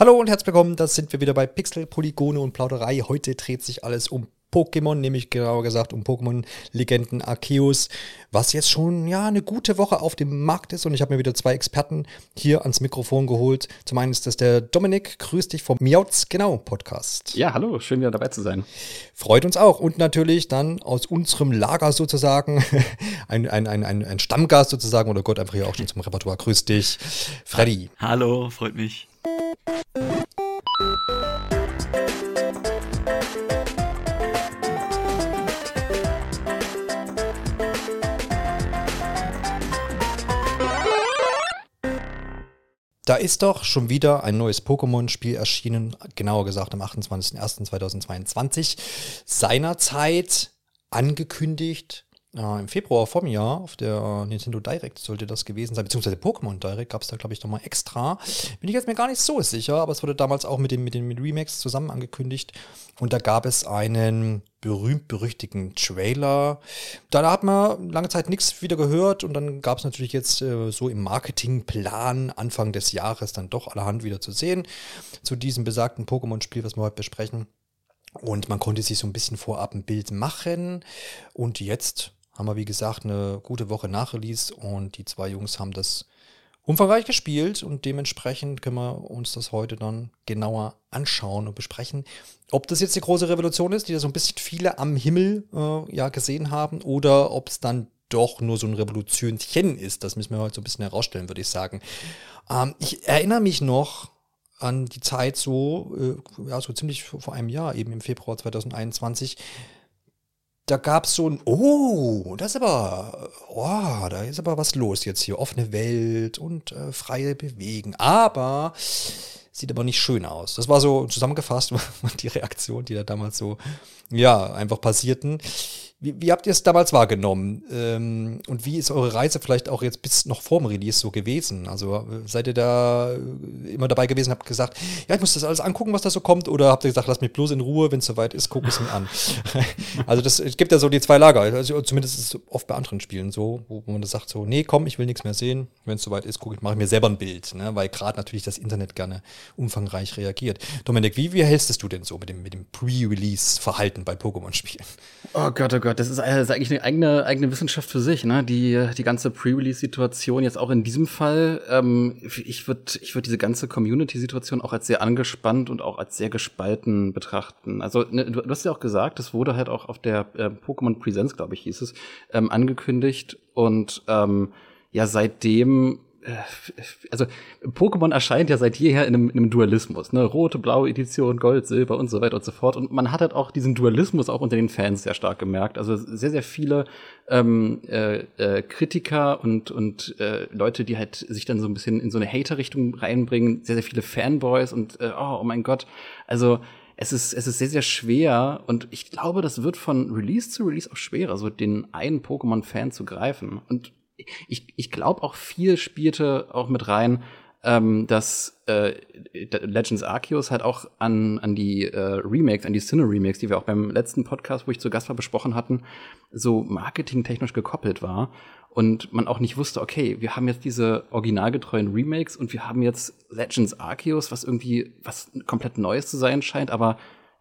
Hallo und herzlich willkommen, da sind wir wieder bei Pixel, Polygone und Plauderei. Heute dreht sich alles um Pokémon, nämlich genauer gesagt um Pokémon-Legenden Arceus, was jetzt schon ja eine gute Woche auf dem Markt ist und ich habe mir wieder zwei Experten hier ans Mikrofon geholt. Zum einen ist das der Dominik, grüß dich vom Miauts Genau Podcast. Ja, hallo, schön wieder dabei zu sein. Freut uns auch und natürlich dann aus unserem Lager sozusagen ein, ein, ein, ein, ein Stammgast sozusagen oder Gott einfach hier auch schon zum Repertoire. Grüß dich, Freddy. Hallo, freut mich. Da ist doch schon wieder ein neues Pokémon-Spiel erschienen, genauer gesagt am 28.01.2022. Seinerzeit angekündigt äh, im Februar vom Jahr auf der Nintendo Direct sollte das gewesen sein, beziehungsweise Pokémon Direct gab es da, glaube ich, nochmal extra. Bin ich jetzt mir gar nicht so sicher, aber es wurde damals auch mit den, mit den mit Remakes zusammen angekündigt. Und da gab es einen berühmt-berüchtigten Trailer. Da hat man lange Zeit nichts wieder gehört und dann gab es natürlich jetzt äh, so im Marketingplan Anfang des Jahres dann doch allerhand wieder zu sehen zu diesem besagten Pokémon-Spiel, was wir heute besprechen. Und man konnte sich so ein bisschen vorab ein Bild machen. Und jetzt haben wir, wie gesagt, eine gute Woche nach Release und die zwei Jungs haben das umfangreich gespielt und dementsprechend können wir uns das heute dann genauer anschauen und besprechen, ob das jetzt die große Revolution ist, die da so ein bisschen viele am Himmel äh, ja gesehen haben, oder ob es dann doch nur so ein Revolutionchen ist. Das müssen wir heute so ein bisschen herausstellen, würde ich sagen. Ähm, ich erinnere mich noch an die Zeit so, äh, ja, so ziemlich vor einem Jahr, eben im Februar 2021, da gab es so ein, oh, das ist aber, oh, da ist aber was los jetzt hier. Offene Welt und äh, freie Bewegen. Aber sieht aber nicht schön aus. Das war so zusammengefasst die Reaktion, die da damals so, ja, einfach passierten. Wie, wie habt ihr es damals wahrgenommen? Ähm, und wie ist eure Reise vielleicht auch jetzt bis noch vorm Release so gewesen? Also äh, seid ihr da äh, immer dabei gewesen, habt gesagt, ja, ich muss das alles angucken, was da so kommt? Oder habt ihr gesagt, lass mich bloß in Ruhe, wenn es soweit ist, guck es mir an? also das, es gibt ja so die zwei Lager. Also zumindest ist es oft bei anderen Spielen so, wo, wo man das sagt so, nee, komm, ich will nichts mehr sehen. Wenn es soweit ist, gucke ich, mache ich mir selber ein Bild. Ne? Weil gerade natürlich das Internet gerne umfangreich reagiert. Dominik, wie, wie hältst du denn so mit dem, mit dem Pre-Release-Verhalten bei Pokémon-Spielen? Oh Gott, oh Gott. Gott, das ist, das ist eigentlich eine eigene, eigene Wissenschaft für sich, ne? Die, die ganze Pre-Release-Situation jetzt auch in diesem Fall. Ähm, ich würde ich würd diese ganze Community-Situation auch als sehr angespannt und auch als sehr gespalten betrachten. Also, ne, du, du, hast ja auch gesagt, das wurde halt auch auf der äh, Pokémon Presents, glaube ich, hieß es, ähm, angekündigt. Und ähm, ja, seitdem äh, also Pokémon erscheint ja seit jeher in einem, in einem Dualismus, ne? Rote, blaue Edition, Gold, Silber und so weiter und so fort. Und man hat halt auch diesen Dualismus auch unter den Fans sehr stark gemerkt. Also sehr, sehr viele ähm, äh, äh, Kritiker und, und äh, Leute, die halt sich dann so ein bisschen in so eine Hater-Richtung reinbringen, sehr, sehr viele Fanboys und äh, oh, oh mein Gott. Also es ist, es ist sehr, sehr schwer und ich glaube, das wird von Release zu Release auch schwerer, so den einen Pokémon-Fan zu greifen. Und ich, ich glaube auch viel spielte auch mit rein, ähm, dass äh, Legends Arceus halt auch an, an die äh, Remakes, an die Cine-Remakes, die wir auch beim letzten Podcast, wo ich zu Gast war, besprochen hatten, so marketingtechnisch gekoppelt war und man auch nicht wusste, okay, wir haben jetzt diese originalgetreuen Remakes und wir haben jetzt Legends Arceus, was irgendwie was komplett Neues zu sein scheint, aber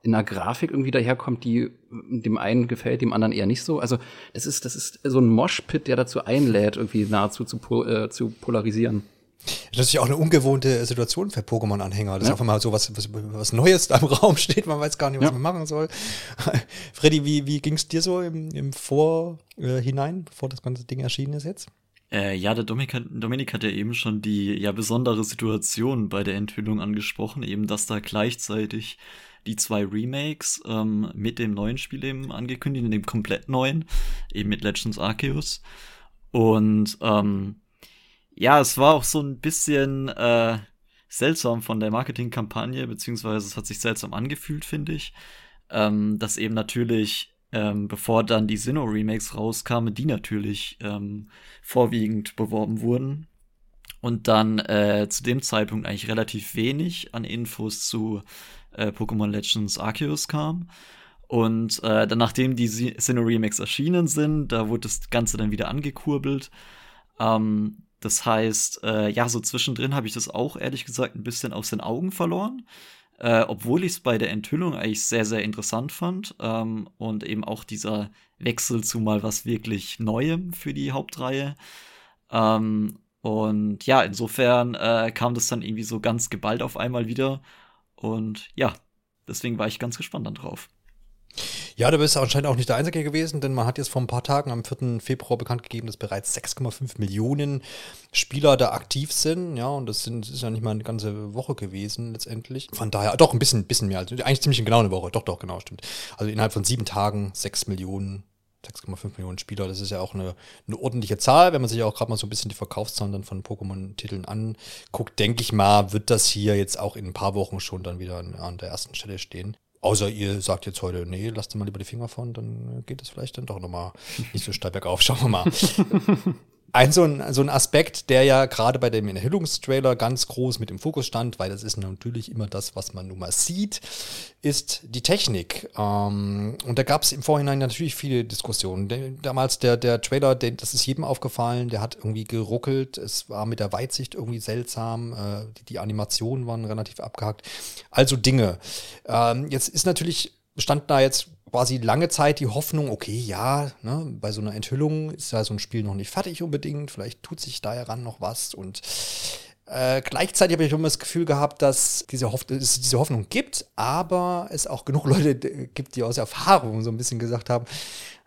in einer Grafik irgendwie daherkommt, die dem einen gefällt, dem anderen eher nicht so. Also das ist, das ist so ein Moshpit, der dazu einlädt, irgendwie nahezu zu, äh, zu polarisieren. Das ist natürlich auch eine ungewohnte Situation für Pokémon-Anhänger. Das ja. ist einfach mal so was, was, was Neues da im Raum steht, man weiß gar nicht, was ja. man machen soll. Freddy, wie, wie ging es dir so im, im Vorhinein, äh, bevor das ganze Ding erschienen ist jetzt? Äh, ja, der Dominik hat, Dominik hat ja eben schon die ja besondere Situation bei der Enthüllung angesprochen, eben dass da gleichzeitig die zwei Remakes ähm, mit dem neuen Spiel eben angekündigt, in dem komplett neuen, eben mit Legends Arceus. Und ähm, ja, es war auch so ein bisschen äh, seltsam von der Marketingkampagne, beziehungsweise es hat sich seltsam angefühlt, finde ich. Ähm, dass eben natürlich, ähm, bevor dann die Sinnoh-Remakes rauskamen, die natürlich ähm, vorwiegend beworben wurden. Und dann äh, zu dem Zeitpunkt eigentlich relativ wenig an Infos zu äh, Pokémon Legends Arceus kam. Und äh, dann, nachdem die Sinnoh Remakes erschienen sind, da wurde das Ganze dann wieder angekurbelt. Ähm, Das heißt, äh, ja, so zwischendrin habe ich das auch ehrlich gesagt ein bisschen aus den Augen verloren. Äh, obwohl ich es bei der Enthüllung eigentlich sehr, sehr interessant fand. Ähm, und eben auch dieser Wechsel zu mal was wirklich Neuem für die Hauptreihe. Ähm, und ja, insofern äh, kam das dann irgendwie so ganz geballt auf einmal wieder. Und ja, deswegen war ich ganz gespannt dann drauf. Ja, du bist anscheinend auch nicht der Einzige gewesen, denn man hat jetzt vor ein paar Tagen am 4. Februar bekannt gegeben, dass bereits 6,5 Millionen Spieler da aktiv sind. Ja, und das, sind, das ist ja nicht mal eine ganze Woche gewesen letztendlich. Von daher, doch ein bisschen, bisschen mehr. Also eigentlich ziemlich genau eine Woche. Doch, doch, genau, stimmt. Also innerhalb von sieben Tagen 6 Millionen 6,5 Millionen Spieler, das ist ja auch eine, eine ordentliche Zahl. Wenn man sich auch gerade mal so ein bisschen die Verkaufszahlen dann von Pokémon-Titeln anguckt, denke ich mal, wird das hier jetzt auch in ein paar Wochen schon dann wieder an, der ersten Stelle stehen. Außer ihr sagt jetzt heute, nee, lasst mal lieber die Finger von, dann geht es vielleicht dann doch nochmal nicht so steil bergauf. Schauen wir mal. ein so, ein so ein Aspekt, der ja gerade bei dem Enthüllungstrailer ganz groß mit im Fokus stand, weil das ist natürlich immer das, was man nun mal sieht, ist die Technik. Ähm, und da gab es im Vorhinein natürlich viele Diskussionen. Damals der, der Trailer, der, das ist jedem aufgefallen, der hat irgendwie geruckelt. Es war mit der Weitsicht irgendwie seltsam. Äh, die, die, Animationen waren relativ abgehackt. Also Dinge. Ähm, jetzt ist natürlich, stand da jetzt quasi lange Zeit die Hoffnung, okay, ja, ne, bei so einer Enthüllung ist ja so ein Spiel noch nicht fertig unbedingt, vielleicht tut sich da heran noch was und äh, gleichzeitig habe ich immer das Gefühl gehabt, dass diese es diese Hoffnung gibt, aber es auch genug Leute gibt, die aus Erfahrung so ein bisschen gesagt haben,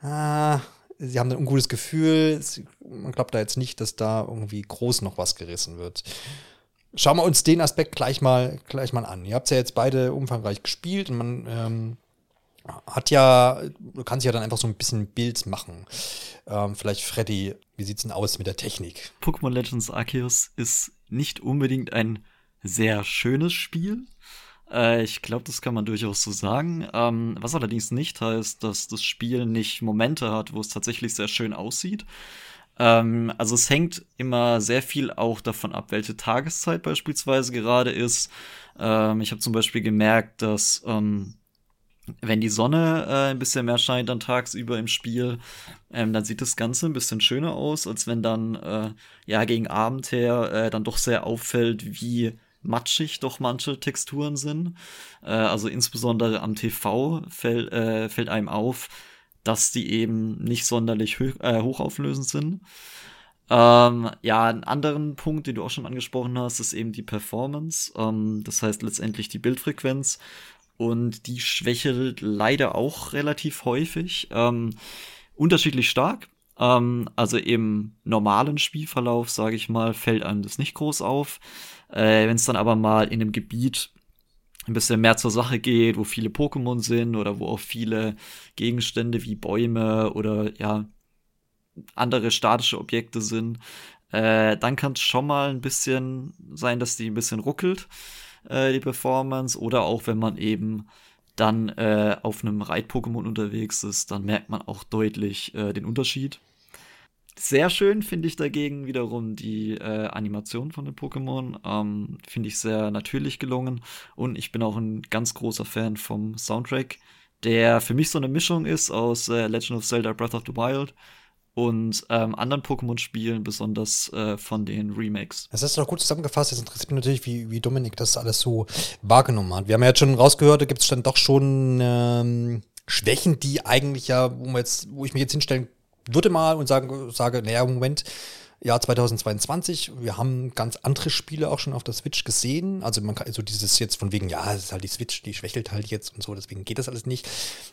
ah, sie haben ein ungutes Gefühl, man glaubt da jetzt nicht, dass da irgendwie groß noch was gerissen wird. Schauen wir uns den Aspekt gleich mal, gleich mal an. Ihr habt ja jetzt beide umfangreich gespielt und man ähm, hat ja, du kannst ja dann einfach so ein bisschen Bild machen. Ähm, vielleicht Freddy, wie sieht's denn aus mit der Technik? Pokémon Legends Arceus ist nicht unbedingt ein sehr schönes Spiel. Äh, ich glaube, das kann man durchaus so sagen. Ähm, was allerdings nicht heißt, dass das Spiel nicht Momente hat, wo es tatsächlich sehr schön aussieht. Ähm, also es hängt immer sehr viel auch davon ab, welche Tageszeit beispielsweise gerade ist. Ähm, ich habe zum Beispiel gemerkt, dass ähm, wenn die Sonne äh, ein bisschen mehr scheint dann tagsüber im Spiel, ähm, dann sieht das Ganze ein bisschen schöner aus, als wenn dann äh, ja gegen Abend her äh, dann doch sehr auffällt, wie matschig doch manche Texturen sind. Äh, also insbesondere am TV fäll, äh, fällt einem auf, dass die eben nicht sonderlich ho äh, hochauflösend sind. Ähm, ja, einen anderen Punkt, den du auch schon angesprochen hast, ist eben die Performance. Ähm, das heißt letztendlich die Bildfrequenz. Und die schwächelt leider auch relativ häufig. Ähm, unterschiedlich stark. Ähm, also im normalen Spielverlauf, sage ich mal, fällt einem das nicht groß auf. Äh, Wenn es dann aber mal in einem Gebiet ein bisschen mehr zur Sache geht, wo viele Pokémon sind oder wo auch viele Gegenstände wie Bäume oder ja andere statische Objekte sind, äh, dann kann es schon mal ein bisschen sein, dass die ein bisschen ruckelt äh, die Performance. Oder auch wenn man eben dann äh, auf einem Reit-Pokémon unterwegs ist, dann merkt man auch deutlich äh, den Unterschied. Sehr schön finde ich dagegen wiederum die äh, Animation von den Pokémon. Ähm, finde ich sehr natürlich gelungen. Und ich bin auch ein ganz großer Fan vom Soundtrack, der für mich so eine Mischung ist aus äh, Legend of Zelda Breath of the Wild und ähm, anderen Pokémon-Spielen, besonders äh, von den Remakes. Das hast du doch gut zusammengefasst. Das interessiert mich natürlich, wie, wie Dominik das alles so wahrgenommen hat. Wir haben ja jetzt schon rausgehört, da gibt es dann doch schon ähm, Schwächen, die eigentlich ja, wo, man jetzt, wo ich mich jetzt hinstellen würde mal und sagen, sage, naja, Moment, Jahr 2022. Wir haben ganz andere Spiele auch schon auf der Switch gesehen. Also man kann also dieses jetzt von wegen, ja, es ist halt die Switch, die schwächelt halt jetzt und so, deswegen geht das alles nicht.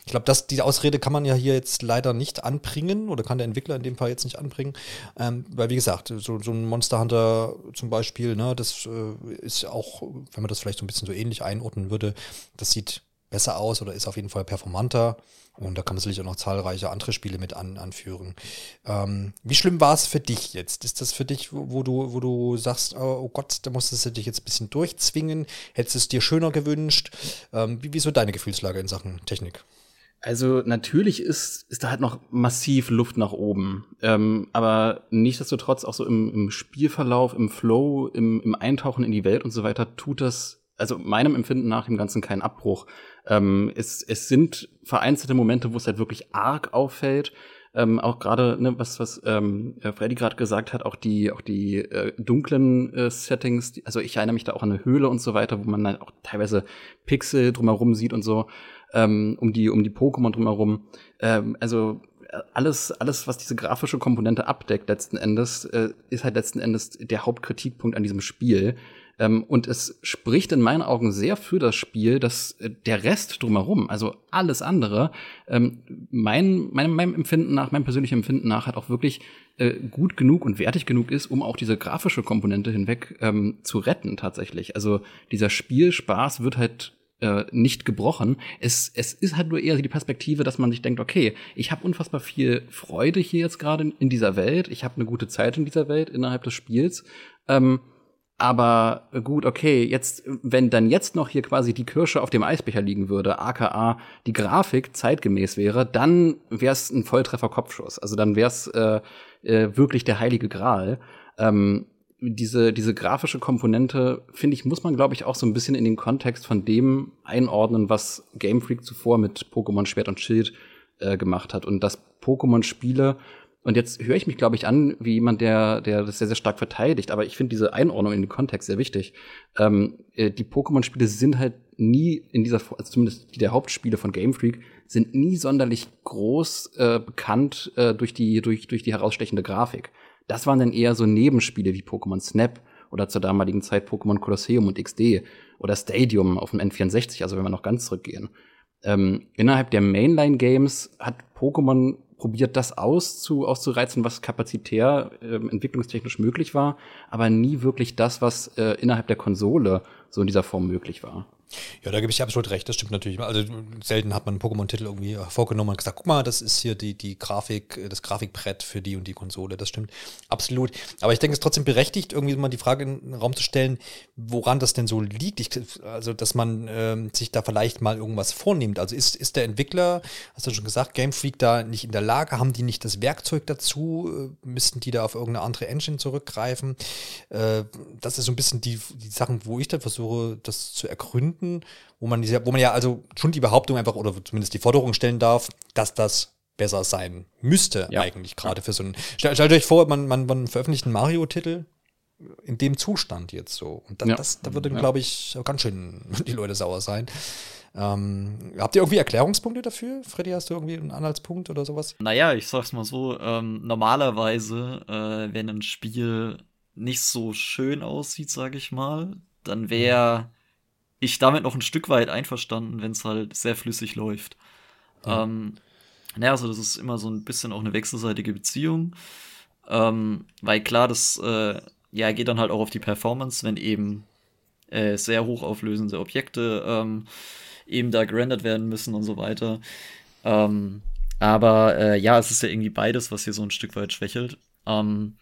Ich glaube, dass diese Ausrede kann man ja hier jetzt leider nicht anbringen oder kann der Entwickler in dem Fall jetzt nicht anbringen. Ähm, weil wie gesagt, so, so ein Monster Hunter zum Beispiel, ne, das äh, ist auch, wenn man das vielleicht so ein bisschen so ähnlich einordnen würde, das sieht besser aus oder ist auf jeden Fall performanter. Und da kann man sicherlich auch noch zahlreiche andere Spiele mit an, anführen. Ähm, wie schlimm war es für dich jetzt? Ist das für dich, wo, du, wo du sagst, oh, oh, Gott, da musstest du dich jetzt ein bisschen durchzwingen? Hättest du es dir schöner gewünscht? Ähm, wie, wie so deine Gefühlslage in Sachen Technik? Also natürlich ist, ist da halt noch massiv Luft nach oben. Ähm, aber nichtsdestotrotz auch so im, im Spielverlauf, im Flow, im, im Eintauchen in die Welt und so weiter tut das also meinem Empfinden nach dem Ganzen keinen Abbruch. Ähm, es, es sind vereinzelte Momente, wo es halt wirklich arg auffällt. ähm, auch gerade, ne, was, was ähm, äh, Freddy gerade gesagt hat, auch die, auch die äh, dunklen äh, Settings, die, also ich erinnere mich da auch an eine Höhle und so weiter, wo man dann auch teilweise Pixel drumherum sieht und so, ähm, um die, um die Pokémon drumherum. Ähm, also äh, alles, alles, was diese grafische Komponente abdeckt, letzten Endes, äh, ist halt letzten Endes der Hauptkritikpunkt an diesem Spiel. Ähm, und es spricht in meinen Augen sehr für das Spiel, dass äh, der Rest drumherum, also alles andere, ähm, mein, meinem, meinem Empfinden nach, meinem persönlichen Empfinden nach, halt auch wirklich äh, gut genug und wertig genug ist, um auch diese grafische Komponente hinweg ähm, zu retten tatsächlich. Also dieser Spielspaß wird halt äh, nicht gebrochen. Es, es ist halt nur eher die Perspektive, dass man sich denkt, okay, ich habe unfassbar viel Freude hier jetzt gerade in dieser Welt, ich habe eine gute Zeit in dieser Welt innerhalb des Spiels. Ähm, aber gut, okay, jetzt, wenn dann jetzt noch hier quasi die Kirsche auf dem Eisbecher liegen würde, aka die Grafik zeitgemäß wäre, dann wäre es ein Volltreffer-Kopfschuss. Also dann wäre es äh, äh, wirklich der heilige Gral. Ähm, diese, diese grafische Komponente, finde ich, muss man, glaube ich, auch so ein bisschen in den Kontext von dem einordnen, was Game Freak zuvor mit Pokémon Schwert und Schild äh, gemacht hat. Und dass Pokémon-Spiele, und jetzt höre ich mich, glaube ich, an wie jemand, der, der das sehr, sehr stark verteidigt, aber ich finde diese Einordnung in den Kontext sehr wichtig. Ähm, äh, die Pokémon-Spiele sind halt nie in dieser, also zumindest die der Hauptspiele von Game Freak, sind nie sonderlich groß äh, bekannt äh, durch, die, durch, durch die herausstechende Grafik. Das waren dann eher so Nebenspiele wie Pokémon Snap oder zur damaligen Zeit Pokémon Colosseum und XD oder Stadium auf dem N64, also wenn wir noch ganz zurückgehen. Ähm, innerhalb der Mainline-Games hat Pokémon probiert, das auszu, auszureizen, was kapazitär äh, entwicklungstechnisch möglich war, aber nie wirklich das, was äh, innerhalb der Konsole so in dieser Form möglich war. Ja, da gebe ich absolut recht, das stimmt natürlich. Also selten hat man einen Pokémon-Titel irgendwie vorgenommen und gesagt, guck mal, das ist hier die, die Grafik, das Grafikbrett für die und die Konsole. Das stimmt absolut. Aber ich denke, es ist trotzdem berechtigt, irgendwie mal die Frage in den Raum zu stellen, woran das denn so liegt. Ich, also, dass man ähm, sich da vielleicht mal irgendwas vornimmt. Also ist, ist der Entwickler, hast du schon gesagt, Game Freak da nicht in der Lage? Haben die nicht das Werkzeug dazu? Äh, müssten die da auf irgendeine andere Engine zurückgreifen? Äh, das ist so ein bisschen die, die Sachen, wo ich dann versuche, das zu ergründen finden, wo man, diese, wo man ja also schon die Behauptung einfach oder zumindest die Forderung stellen darf, dass das besser sein müsste, ja. eigentlich gerade für so einen. Stellt, stellt euch vor, man, man, man veröffentlicht einen Mario-Titel in dem Zustand jetzt so. Und dann, ja. das, da würde, ja. glaube ich, ganz schön die Leute sauer sein. Ähm, habt ihr irgendwie Erklärungspunkte dafür? Freddy, hast du irgendwie einen Anhaltspunkt oder sowas? Naja, ich sag's mal so, ähm, normalerweise, äh, wenn ein Spiel nicht so schön aussieht, sage ich mal, dann wäre ich damit noch ein Stück weit einverstanden, wenn es halt sehr flüssig läuft. Ja. Ähm, naja, also das ist immer so ein bisschen auch eine wechselseitige Beziehung. Ähm, weil klar, das äh, ja, geht dann halt auch auf die Performance, wenn eben äh, sehr hochauflösende Objekte ähm, eben da gerendert werden müssen und so weiter. Ähm, aber äh, ja, es ist ja irgendwie beides, was hier so ein Stück weit schwächelt. Ähm,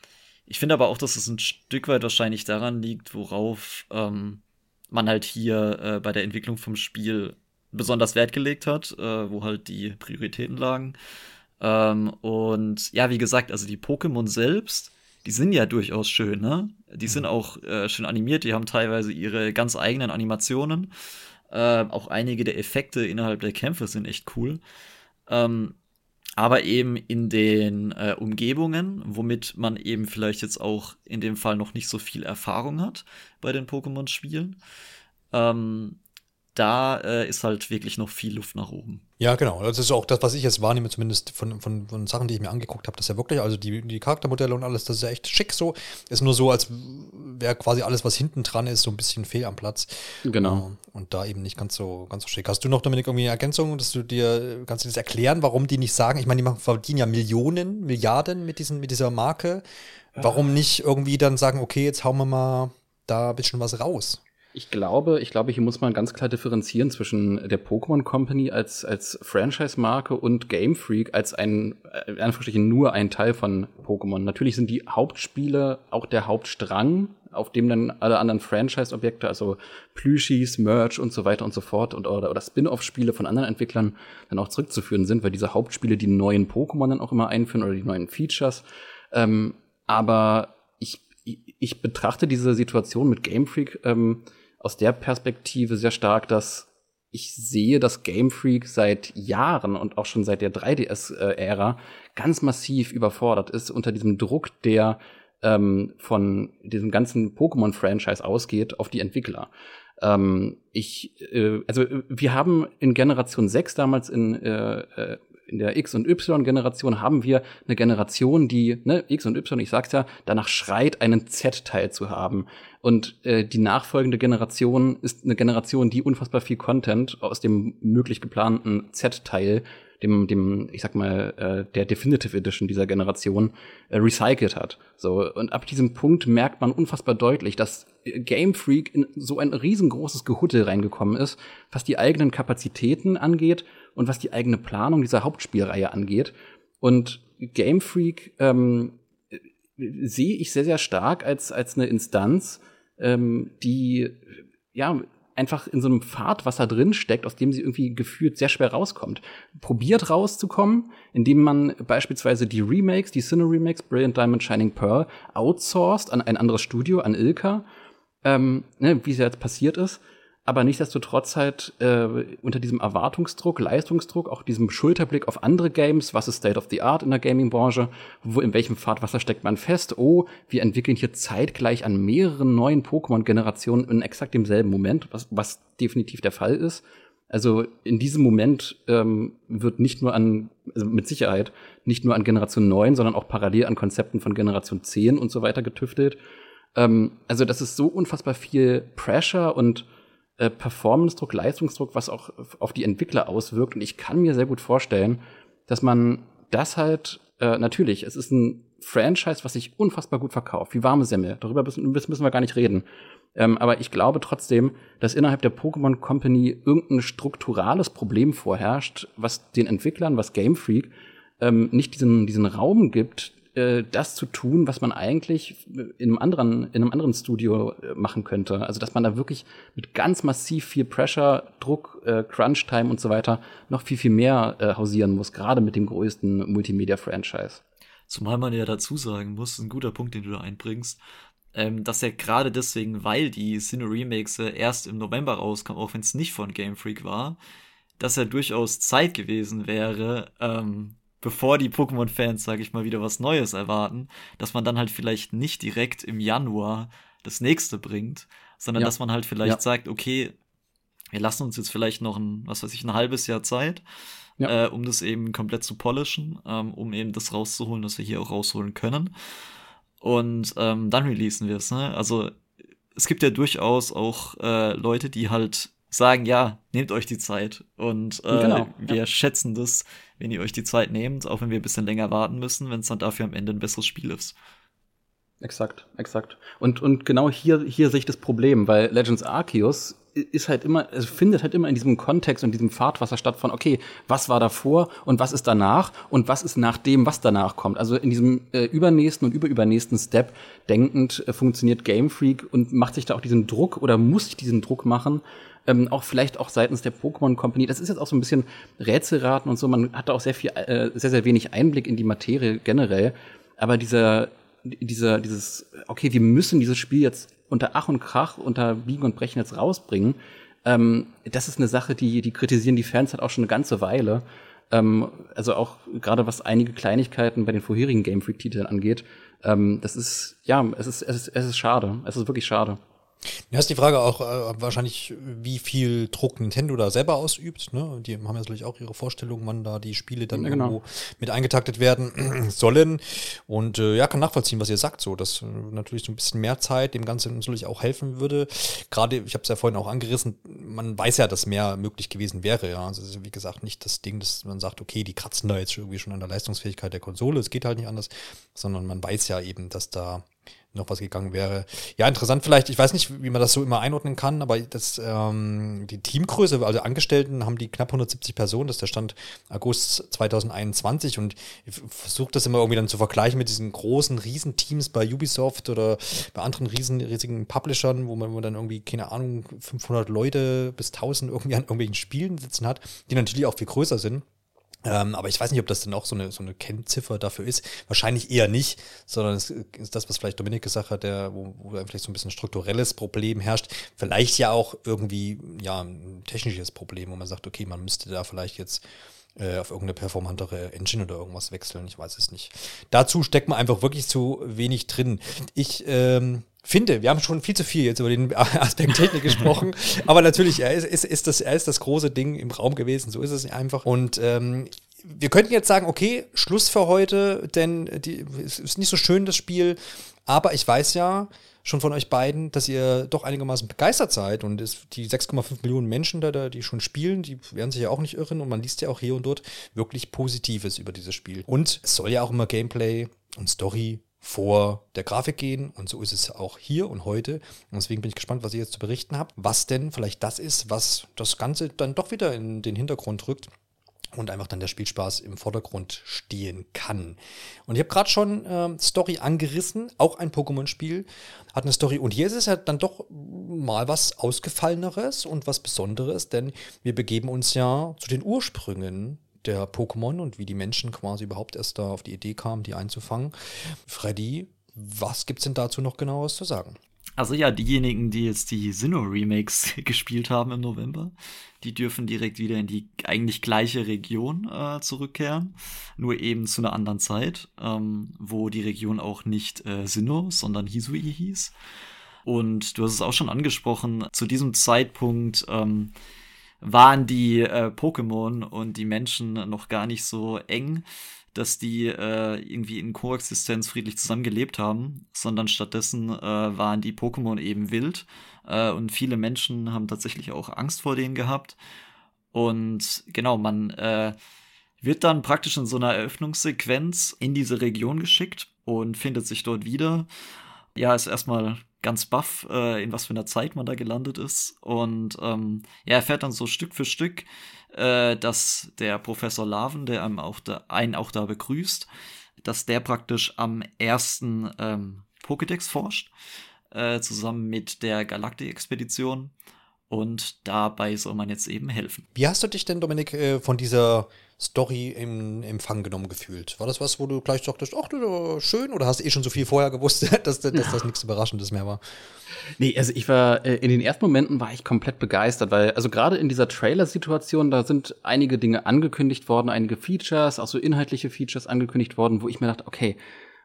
ich finde aber auch, dass es ein Stück weit wahrscheinlich daran liegt, worauf ähm, man halt hier äh, bei der Entwicklung vom Spiel besonders Wert gelegt hat, äh, wo halt die Prioritäten lagen. Ähm, und ja, wie gesagt, also die Pokémon selbst, die sind ja durchaus schön, ne? Die sind mhm. auch äh, schön animiert, die haben teilweise ihre ganz eigenen Animationen. Äh, auch einige der Effekte innerhalb der Kämpfe sind echt cool. Ähm, aber eben in den äh, Umgebungen, womit man eben vielleicht jetzt auch in dem Fall noch nicht so viel Erfahrung hat bei den Pokémon-Spielen. Ähm, da äh, ist halt wirklich noch viel Luft nach oben. Ja, genau. Das ist auch das, was ich jetzt wahrnehme, zumindest von, von, von Sachen, die ich mir angeguckt habe. Das ist ja wirklich, also die, die Charaktermodelle und alles, das ist ja echt schick so. Ist nur so, als wäre quasi alles, was hinten dran ist, so ein bisschen fehl am Platz. Genau. Und da eben nicht ganz so, ganz so schick. Hast du noch, Dominik, irgendwie eine Ergänzung, dass du dir, kannst du das erklären, warum die nicht sagen? Ich meine, die verdienen ja Millionen, Milliarden mit, diesen, mit dieser Marke. Warum nicht irgendwie dann sagen, okay, jetzt hauen wir mal da ein bisschen was raus? Ich glaube, ich glaube, hier muss man ganz klar differenzieren zwischen der Pokémon Company als, als Franchise-Marke und Game Freak als ein, äh, in Anführungsstrichen nur ein Teil von Pokémon. Natürlich sind die Hauptspiele auch der Hauptstrang, auf dem dann alle anderen Franchise-Objekte, also Plüschis, Merch und so weiter und so fort und oder, oder Spin-off-Spiele von anderen Entwicklern dann auch zurückzuführen sind, weil diese Hauptspiele die neuen Pokémon dann auch immer einführen oder die neuen Features. Ähm, aber ich, ich betrachte diese Situation mit Game Freak ähm, aus der Perspektive sehr stark, dass ich sehe, dass Game Freak seit Jahren und auch schon seit der 3DS-Ära ganz massiv überfordert ist unter diesem Druck, der ähm, von diesem ganzen Pokémon-Franchise ausgeht auf die Entwickler. Ähm, ich, äh, also wir haben in Generation 6 damals in, äh, äh in der X- und Y-Generation haben wir eine Generation, die, ne, X und Y, ich sag's ja, danach schreit, einen Z-Teil zu haben. Und äh, die nachfolgende Generation ist eine Generation, die unfassbar viel Content aus dem möglich geplanten Z-Teil dem, dem, ich sag mal, äh, der Definitive Edition dieser Generation äh, recycelt hat. So, und ab diesem Punkt merkt man unfassbar deutlich, dass Game Freak in so ein riesengroßes Gehutte reingekommen ist, was die eigenen Kapazitäten angeht und was die eigene Planung dieser Hauptspielreihe angeht. Und Game Freak ähm, sehe ich sehr, sehr stark als, als eine Instanz, ähm, die ja einfach in so einem Fahrtwasser drin steckt, aus dem sie irgendwie gefühlt sehr schwer rauskommt. Probiert rauszukommen, indem man beispielsweise die Remakes, die Cine-Remakes, Brilliant Diamond, Shining Pearl, outsourced an ein anderes Studio, an Ilka, ähm, ne, wie es jetzt passiert ist aber nichtsdestotrotz halt äh, unter diesem Erwartungsdruck, Leistungsdruck, auch diesem Schulterblick auf andere Games, was ist State of the Art in der Gaming-Branche, wo in welchem Fahrtwasser steckt man fest, oh, wir entwickeln hier zeitgleich an mehreren neuen Pokémon-Generationen in exakt demselben Moment, was, was definitiv der Fall ist. Also in diesem Moment ähm, wird nicht nur an, also mit Sicherheit, nicht nur an Generation 9, sondern auch parallel an Konzepten von Generation 10 und so weiter getüftelt. Ähm, also das ist so unfassbar viel Pressure und äh, Performance-Druck, Leistungsdruck, was auch auf die Entwickler auswirkt. Und ich kann mir sehr gut vorstellen, dass man das halt, äh, natürlich, es ist ein Franchise, was sich unfassbar gut verkauft, wie warme Semmel. Darüber müssen, müssen wir gar nicht reden. Ähm, aber ich glaube trotzdem, dass innerhalb der Pokémon Company irgendein strukturales Problem vorherrscht, was den Entwicklern, was Game Freak, ähm, nicht diesen, diesen Raum gibt, äh, das zu tun, was man eigentlich in einem anderen, in einem anderen Studio äh, machen könnte. Also dass man da wirklich mit ganz massiv viel Pressure, Druck, äh, Crunch Time und so weiter noch viel, viel mehr äh, hausieren muss, gerade mit dem größten Multimedia-Franchise. Zumal man ja dazu sagen muss, ein guter Punkt, den du da einbringst, ähm, dass ja gerade deswegen, weil die Cine Remakes erst im November rauskam, auch wenn es nicht von Game Freak war, dass ja durchaus Zeit gewesen wäre, ähm, bevor die Pokémon-Fans, sage ich mal, wieder was Neues erwarten, dass man dann halt vielleicht nicht direkt im Januar das nächste bringt, sondern ja. dass man halt vielleicht ja. sagt, okay, wir lassen uns jetzt vielleicht noch ein, was weiß ich, ein halbes Jahr Zeit, ja. äh, um das eben komplett zu polischen, ähm, um eben das rauszuholen, was wir hier auch rausholen können. Und ähm, dann releasen wir es. Ne? Also es gibt ja durchaus auch äh, Leute, die halt sagen, ja, nehmt euch die Zeit. Und äh, genau, wir ja. schätzen das, wenn ihr euch die Zeit nehmt, auch wenn wir ein bisschen länger warten müssen, wenn es dann dafür am Ende ein besseres Spiel ist. Exakt, exakt. Und, und genau hier, hier sehe ich das Problem, weil Legends Arceus ist halt immer, also findet halt immer in diesem Kontext und diesem Fahrtwasser statt von, okay, was war davor und was ist danach und was ist nach dem, was danach kommt. Also in diesem äh, übernächsten und überübernächsten Step denkend äh, funktioniert Game Freak und macht sich da auch diesen Druck oder muss sich diesen Druck machen, ähm, auch vielleicht auch seitens der Pokémon Company. Das ist jetzt auch so ein bisschen Rätselraten und so. Man hat da auch sehr viel, äh, sehr, sehr wenig Einblick in die Materie generell. Aber dieser, dieser, dieses, okay, wir müssen dieses Spiel jetzt unter Ach und Krach, unter Biegen und Brechen jetzt rausbringen. Ähm, das ist eine Sache, die, die kritisieren die Fans halt auch schon eine ganze Weile. Ähm, also auch gerade was einige Kleinigkeiten bei den vorherigen Game Freak Titeln angeht. Ähm, das ist, ja, es ist, es ist, es ist schade. Es ist wirklich schade. Ja, ist die Frage auch äh, wahrscheinlich, wie viel Druck Nintendo da selber ausübt. Ne? Die haben ja natürlich auch ihre Vorstellungen, wann da die Spiele dann ja, genau. irgendwo mit eingetaktet werden sollen. Und äh, ja, kann nachvollziehen, was ihr sagt, so, dass äh, natürlich so ein bisschen mehr Zeit dem Ganzen natürlich auch helfen würde. Gerade, ich habe es ja vorhin auch angerissen, man weiß ja, dass mehr möglich gewesen wäre. Ja, also ist, wie gesagt nicht das Ding, dass man sagt, okay, die kratzen da jetzt irgendwie schon an der Leistungsfähigkeit der Konsole. Es geht halt nicht anders, sondern man weiß ja eben, dass da noch was gegangen wäre. Ja, interessant vielleicht, ich weiß nicht, wie man das so immer einordnen kann, aber das, ähm, die Teamgröße, also Angestellten haben die knapp 170 Personen, das ist der Stand August 2021 und ich versuche das immer irgendwie dann zu vergleichen mit diesen großen Riesenteams bei Ubisoft oder bei anderen riesen, riesigen Publishern, wo man, wo man dann irgendwie, keine Ahnung, 500 Leute bis 1000 irgendwie an irgendwelchen Spielen sitzen hat, die natürlich auch viel größer sind. Ähm, aber ich weiß nicht, ob das dann auch so eine, so eine Kennziffer dafür ist. Wahrscheinlich eher nicht, sondern es ist das, was vielleicht Dominik gesagt hat, der, wo, wo vielleicht so ein bisschen strukturelles Problem herrscht. Vielleicht ja auch irgendwie ja, ein technisches Problem, wo man sagt, okay, man müsste da vielleicht jetzt äh, auf irgendeine performantere Engine oder irgendwas wechseln. Ich weiß es nicht. Dazu steckt man einfach wirklich zu wenig drin. Ich ähm, finde, wir haben schon viel zu viel jetzt über den Aspekt Technik gesprochen, aber natürlich, er ist, ist, ist, das, er ist das große Ding im Raum gewesen, so ist es einfach. Und ähm, wir könnten jetzt sagen, okay, Schluss für heute, denn die, es ist nicht so schön, das Spiel, aber ich weiß ja, schon von euch beiden, dass ihr doch einigermaßen begeistert seid. Und es, die 6,5 Millionen Menschen da, die schon spielen, die werden sich ja auch nicht irren. Und man liest ja auch hier und dort wirklich Positives über dieses Spiel. Und es soll ja auch immer Gameplay und Story vor der Grafik gehen und so ist es auch hier und heute. Und deswegen bin ich gespannt, was ihr jetzt zu berichten habt, was denn vielleicht das ist, was das Ganze dann doch wieder in den Hintergrund rückt und einfach dann der Spielspaß im Vordergrund stehen kann. Und ich habe gerade schon ähm, Story angerissen, auch ein Pokémon-Spiel hat eine Story und hier ist es ja dann doch mal was Ausgefalleneres und was Besonderes, denn wir begeben uns ja zu den Ursprüngen der Pokémon und wie die Menschen quasi überhaupt erst da auf die Idee kamen, die einzufangen. Freddy, was gibt's denn dazu noch genaues zu sagen? Also ja, diejenigen, die jetzt die Sinnoh-Remakes gespielt haben im November, die dürfen direkt wieder in die eigentlich gleiche Region äh, zurückkehren, nur eben zu einer anderen Zeit, ähm, wo die Region auch nicht äh, Sinnoh, sondern Hisui hieß. Und du hast es auch schon angesprochen, zu diesem Zeitpunkt ähm, waren die äh, Pokémon und die Menschen noch gar nicht so eng dass die äh, irgendwie in Koexistenz friedlich zusammengelebt haben, sondern stattdessen äh, waren die Pokémon eben wild äh, und viele Menschen haben tatsächlich auch Angst vor denen gehabt. Und genau, man äh, wird dann praktisch in so einer Eröffnungssequenz in diese Region geschickt und findet sich dort wieder. Ja, ist erstmal ganz baff, äh, in was für einer Zeit man da gelandet ist. Und ähm, ja, erfährt dann so Stück für Stück, äh, dass der Professor Laven, der einem auch da, einen auch da begrüßt, dass der praktisch am ersten ähm, Pokédex forscht, äh, zusammen mit der Galaktik-Expedition. Und dabei soll man jetzt eben helfen. Wie hast du dich denn, Dominik, äh, von dieser Story im Empfang genommen gefühlt? War das was, wo du gleich dachtest, ach, schön, oder hast du eh schon so viel vorher gewusst, dass, dass, dass das nichts Überraschendes mehr war? Nee, also ich war, äh, in den ersten Momenten war ich komplett begeistert, weil, also gerade in dieser Trailer-Situation, da sind einige Dinge angekündigt worden, einige Features, auch so inhaltliche Features angekündigt worden, wo ich mir dachte, okay,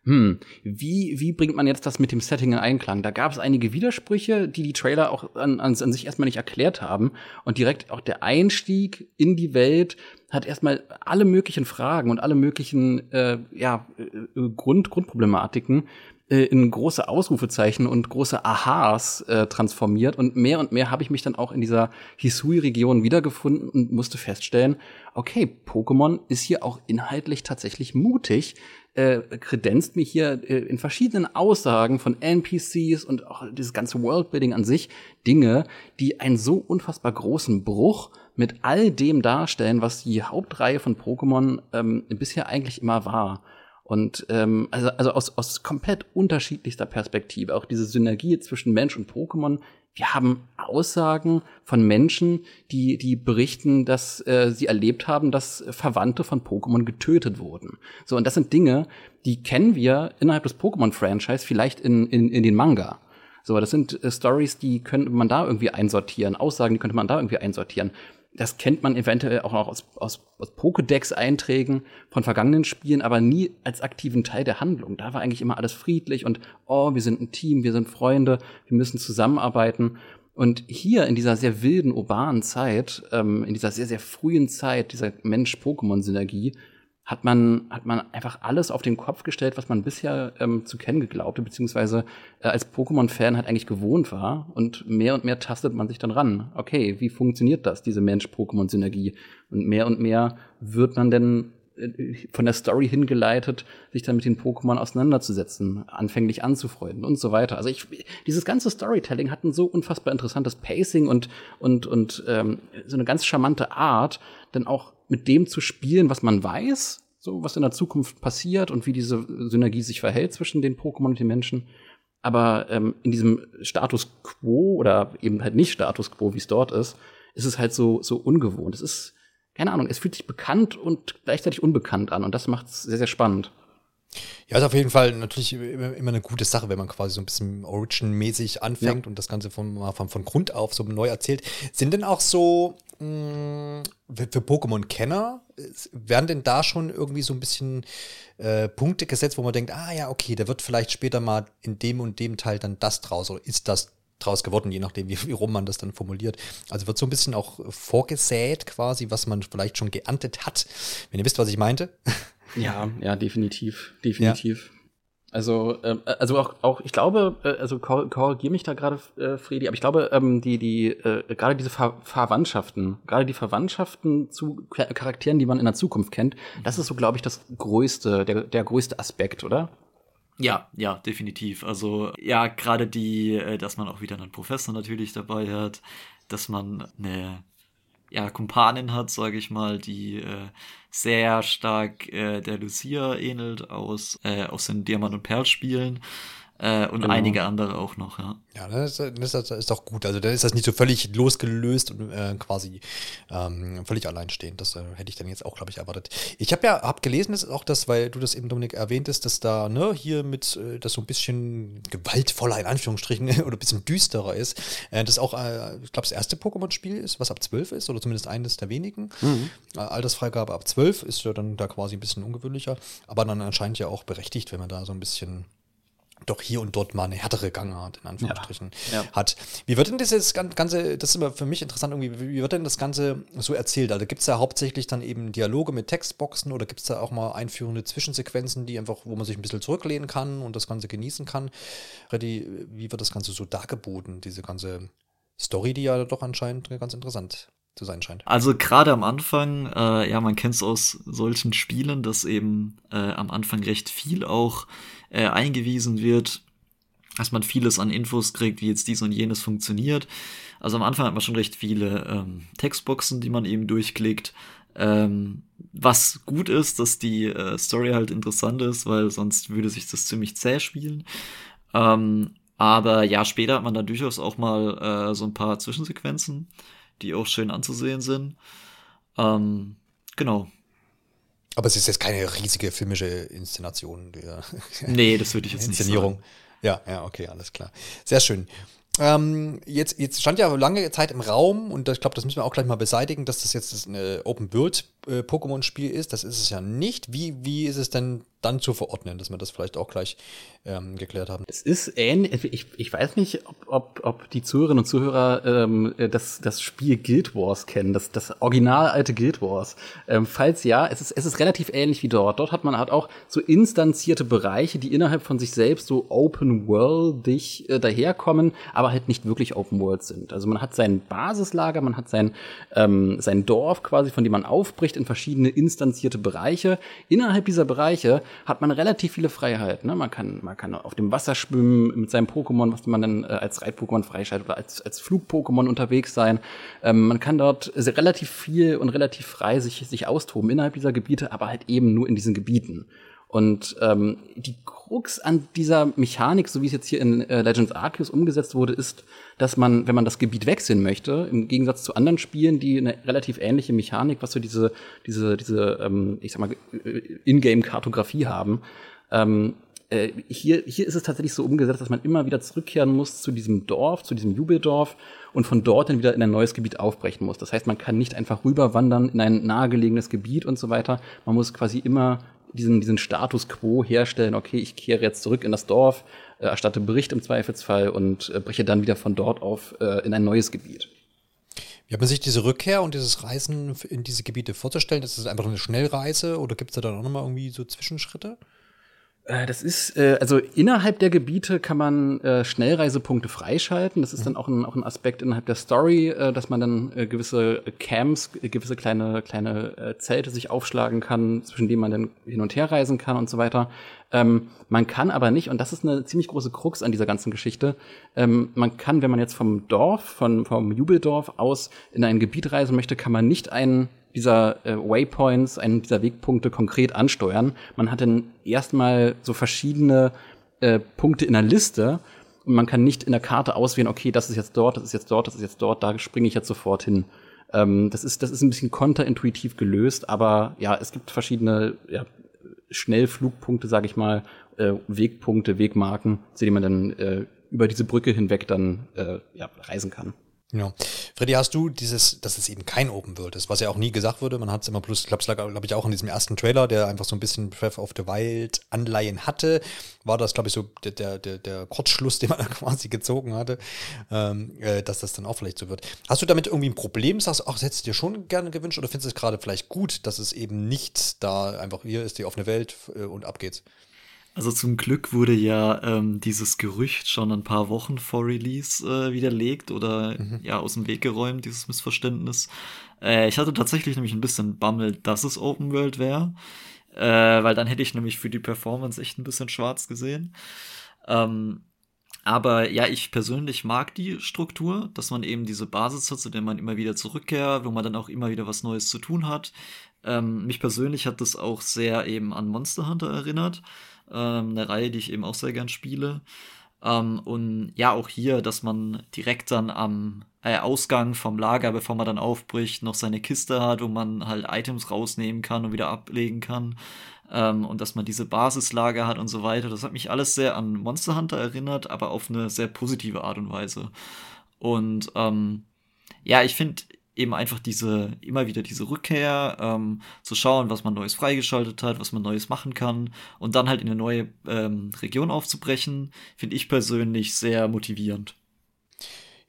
hm, wie, wie bringt man jetzt das mit dem Setting in Einklang? Da gab es einige Widersprüche, die die Trailer auch an, an, an sich erstmal nicht erklärt haben. Und direkt auch der Einstieg in die Welt hat erstmal alle möglichen Fragen und alle möglichen äh, ja, äh, Grund, Grundproblematiken äh, in große Ausrufezeichen und große Aha's äh, transformiert. Und mehr und mehr habe ich mich dann auch in dieser Hisui-Region wiedergefunden und musste feststellen, okay, Pokémon ist hier auch inhaltlich tatsächlich mutig, äh, kredenzt mir hier äh, in verschiedenen Aussagen von NPCs und auch dieses ganze Worldbuilding an sich Dinge, die einen so unfassbar großen Bruch mit all dem darstellen, was die Hauptreihe von Pokémon ähm, bisher eigentlich immer war. Und ähm, also, also aus, aus komplett unterschiedlichster Perspektive, auch diese Synergie zwischen Mensch und Pokémon wir haben Aussagen von Menschen, die, die berichten, dass äh, sie erlebt haben, dass Verwandte von Pokémon getötet wurden. So, und das sind Dinge, die kennen wir innerhalb des Pokémon-Franchise vielleicht in, in, in den Manga. So, das sind äh, Stories, die könnte man da irgendwie einsortieren, Aussagen, die könnte man da irgendwie einsortieren. Das kennt man eventuell auch noch aus, aus, aus Pokédex-Einträgen von vergangenen Spielen, aber nie als aktiven Teil der Handlung. Da war eigentlich immer alles friedlich und, oh, wir sind ein Team, wir sind Freunde, wir müssen zusammenarbeiten. Und hier in dieser sehr wilden, urbanen Zeit, ähm, in dieser sehr, sehr frühen Zeit dieser Mensch-Pokémon-Synergie, hat man, hat man einfach alles auf den Kopf gestellt, was man bisher ähm, zu kennen geglaubte, beziehungsweise äh, als Pokémon-Fan halt eigentlich gewohnt war. Und mehr und mehr tastet man sich dann ran. Okay, wie funktioniert das, diese Mensch-Pokémon-Synergie? Und mehr und mehr wird man denn äh, von der Story hingeleitet, sich dann mit den Pokémon auseinanderzusetzen, anfänglich anzufreunden und so weiter. Also ich, dieses ganze Storytelling hat ein so unfassbar interessantes Pacing und, und, und ähm, so eine ganz charmante Art, dann auch mit dem zu spielen, was man weiß, so was in der Zukunft passiert und wie diese Synergie sich verhält zwischen den Pokémon und den Menschen. Aber ähm, in diesem Status quo oder eben halt nicht Status quo, wie es dort ist, ist es halt so, so ungewohnt. Es ist keine Ahnung, es fühlt sich bekannt und gleichzeitig unbekannt an und das macht es sehr, sehr spannend. Ja, ist auf jeden Fall natürlich immer, eine gute Sache, wenn man quasi so ein bisschen Origin-mäßig anfängt ja. und das Ganze von, von, von Grund auf so neu erzählt. Sind denn auch so mh, mm, für, für Pokémon-Kenner, werden denn da schon irgendwie so ein bisschen äh, Punkte gesetzt, wo man denkt, ah ja, okay, da wird vielleicht später mal in dem und dem Teil dann das draus oder ist das draus geworden, je nachdem, wie, wie rum man das dann formuliert. Also wird so ein bisschen auch vorgesät quasi, was man vielleicht schon geerntet hat. Wenn ihr wisst, was ich meinte. Ja, ja, definitiv, definitiv. Ja. Also, äh, also auch, auch, ich glaube, äh, also korrigiere mich da gerade, äh, Fredi, aber ich glaube, ähm, die, die, äh, gerade diese Ver Verwandtschaften, gerade die Verwandtschaften zu Charakteren, die man in der Zukunft kennt, das ist so, glaube ich, das größte, der, der größte Aspekt, oder? Ja, ja, definitiv. Also ja, gerade die, äh, dass man auch wieder einen Professor natürlich dabei hat, dass man eine ja, Kumpanin hat, sage ich mal, die äh, sehr stark äh, der Lucia ähnelt aus, äh, aus den Diamant- und Perl-Spielen. Äh, und genau. einige andere auch noch, ja. Ja, das, das, das ist doch gut. Also dann ist das nicht so völlig losgelöst und äh, quasi ähm, völlig alleinstehend. Das äh, hätte ich dann jetzt auch, glaube ich, erwartet. Ich habe ja hab gelesen, das ist auch das, weil du das eben, Dominik, erwähntest, dass da ne, hier mit äh, das so ein bisschen gewaltvoller in Anführungsstrichen oder ein bisschen düsterer ist. Äh, das auch, äh, ich glaube, das erste Pokémon-Spiel ist, was ab 12 ist, oder zumindest eines der wenigen. Mhm. Äh, Altersfreigabe ab 12 ist ja dann da quasi ein bisschen ungewöhnlicher, aber dann anscheinend ja auch berechtigt, wenn man da so ein bisschen doch hier und dort mal eine härtere Gangart, in Anführungsstrichen, ja, ja. hat. Wie wird denn das Ganze, das ist immer für mich interessant irgendwie, wie wird denn das Ganze so erzählt? Also gibt es da hauptsächlich dann eben Dialoge mit Textboxen oder gibt es da auch mal einführende Zwischensequenzen, die einfach, wo man sich ein bisschen zurücklehnen kann und das Ganze genießen kann? Reddy, wie wird das Ganze so dargeboten, diese ganze Story, die ja doch anscheinend ganz interessant zu sein scheint. Also gerade am Anfang, äh, ja, man kennt es aus solchen Spielen, dass eben äh, am Anfang recht viel auch äh, eingewiesen wird, dass man vieles an Infos kriegt, wie jetzt dies und jenes funktioniert. Also am Anfang hat man schon recht viele ähm, Textboxen, die man eben durchklickt. Ähm, was gut ist, dass die äh, Story halt interessant ist, weil sonst würde sich das ziemlich zäh spielen. Ähm, aber ja, später hat man dann durchaus auch mal äh, so ein paar Zwischensequenzen, die auch schön anzusehen sind. Ähm, genau. Aber es ist jetzt keine riesige filmische Inszenation. Der nee, das würde ich jetzt Inszenierung. nicht sagen. Ja, ja, okay, alles klar. Sehr schön. Ähm, jetzt, jetzt stand ja lange Zeit im Raum und ich glaube, das müssen wir auch gleich mal beseitigen, dass das jetzt ein Open World äh, Pokémon-Spiel ist. Das ist es ja nicht. Wie, wie ist es denn dann zu verordnen, dass wir das vielleicht auch gleich ähm, geklärt haben? Es ist ähnlich, ich, ich weiß nicht, ob, ob, ob die Zuhörerinnen und Zuhörer ähm, das, das Spiel Guild Wars kennen, das, das original alte Guild Wars. Ähm, falls ja, es ist, es ist relativ ähnlich wie dort. Dort hat man halt auch so instanzierte Bereiche, die innerhalb von sich selbst so open worldig äh, daherkommen, aber halt nicht wirklich open world sind. Also man hat sein Basislager, man hat sein, ähm, sein Dorf quasi, von dem man aufbricht, runterbricht in verschiedene instanzierte Bereiche. Innerhalb dieser Bereiche hat man relativ viele Freiheiten. Ne? Man, kann, man kann auf dem Wasser schwimmen mit seinem Pokémon, was man dann äh, als Reit-Pokémon freischaltet oder als, als Flug-Pokémon unterwegs sein. Ähm, man kann dort relativ viel und relativ frei sich, sich austoben innerhalb dieser Gebiete, aber halt eben nur in diesen Gebieten. Und ähm, die Krux an dieser Mechanik, so wie es jetzt hier in äh, Legends Arceus umgesetzt wurde, ist, dass man, wenn man das Gebiet wechseln möchte, im Gegensatz zu anderen Spielen, die eine relativ ähnliche Mechanik, was so diese, diese, diese, ähm, ich sag mal, Ingame-Kartografie haben, ähm, äh, hier, hier ist es tatsächlich so umgesetzt, dass man immer wieder zurückkehren muss zu diesem Dorf, zu diesem Jubeldorf und von dort dann wieder in ein neues Gebiet aufbrechen muss. Das heißt, man kann nicht einfach rüberwandern in ein nahegelegenes Gebiet und so weiter. Man muss quasi immer diesen, diesen Status quo herstellen, okay, ich kehre jetzt zurück in das Dorf, äh, erstatte Bericht im Zweifelsfall und äh, breche dann wieder von dort auf äh, in ein neues Gebiet. Wie hat man sich diese Rückkehr und dieses Reisen in diese Gebiete vorzustellen? Ist das einfach eine Schnellreise oder gibt es da dann auch nochmal irgendwie so Zwischenschritte? Äh, das ist, äh, also innerhalb der Gebiete kann man äh, Schnellreisepunkte freischalten. Das ist dann auch ein, auch ein Aspekt innerhalb der Story, dass man dann gewisse Camps, gewisse kleine, kleine Zelte sich aufschlagen kann, zwischen denen man dann hin und her reisen kann und so weiter. Ähm, man kann aber nicht, und das ist eine ziemlich große Krux an dieser ganzen Geschichte, ähm, man kann, wenn man jetzt vom Dorf, von, vom Jubeldorf aus in ein Gebiet reisen möchte, kann man nicht einen dieser äh, Waypoints, einen dieser Wegpunkte konkret ansteuern. Man hat dann erstmal so verschiedene äh, Punkte in der Liste und man kann nicht in der Karte auswählen, okay, das ist jetzt dort, das ist jetzt dort, das ist jetzt dort, da springe ich jetzt sofort hin. Ähm, das, ist, das ist ein bisschen konterintuitiv gelöst, aber ja, es gibt verschiedene ja, Schnellflugpunkte, sage ich mal, äh, Wegpunkte, Wegmarken, zu denen man dann äh, über diese Brücke hinweg dann äh, ja, reisen kann. Ja. Freddy, hast du dieses, dass es eben kein Open World ist, was ja auch nie gesagt wurde, man hat es immer plus, ich glaube, glaube ich, auch in diesem ersten Trailer, der einfach so ein bisschen Breath of the Wild Anleihen hatte, war das, glaube ich, so der, der, der, Kurzschluss, den man da quasi gezogen hatte, ähm, äh, dass das dann auch vielleicht so wird. Hast du damit irgendwie ein Problem? Sagst du, ach, das hättest du dir schon gerne gewünscht oder findest du es gerade vielleicht gut, dass es eben nicht da einfach, hier ist die offene Welt äh, und ab geht's? Also zum Glück wurde ja ähm, dieses Gerücht schon ein paar Wochen vor Release äh, widerlegt oder mhm. ja aus dem Weg geräumt, dieses Missverständnis. Äh, ich hatte tatsächlich nämlich ein bisschen Bammel, dass es Open World wäre, äh, weil dann hätte ich nämlich für die Performance echt ein bisschen schwarz gesehen. Ähm, aber ja, ich persönlich mag die Struktur, dass man eben diese Basis hat, zu der man immer wieder zurückkehrt, wo man dann auch immer wieder was Neues zu tun hat. Ähm, mich persönlich hat das auch sehr eben an Monster Hunter erinnert ähm, eine Reihe, die ich eben auch sehr gern spiele. Ähm, und ja, auch hier, dass man direkt dann am äh, Ausgang vom Lager, bevor man dann aufbricht, noch seine Kiste hat, wo man halt Items rausnehmen kann und wieder ablegen kann. Ähm, und dass man diese Basislager hat und so weiter. Das hat mich alles sehr an Monster Hunter erinnert, aber auf eine sehr positive Art und Weise. Und ähm, ja, ich finde, eben einfach diese, immer wieder diese Rückkehr, ähm, zu schauen, was man Neues freigeschaltet hat, was man Neues machen kann und dann halt in eine neue ähm, Region aufzubrechen, finde ich persönlich sehr motivierend.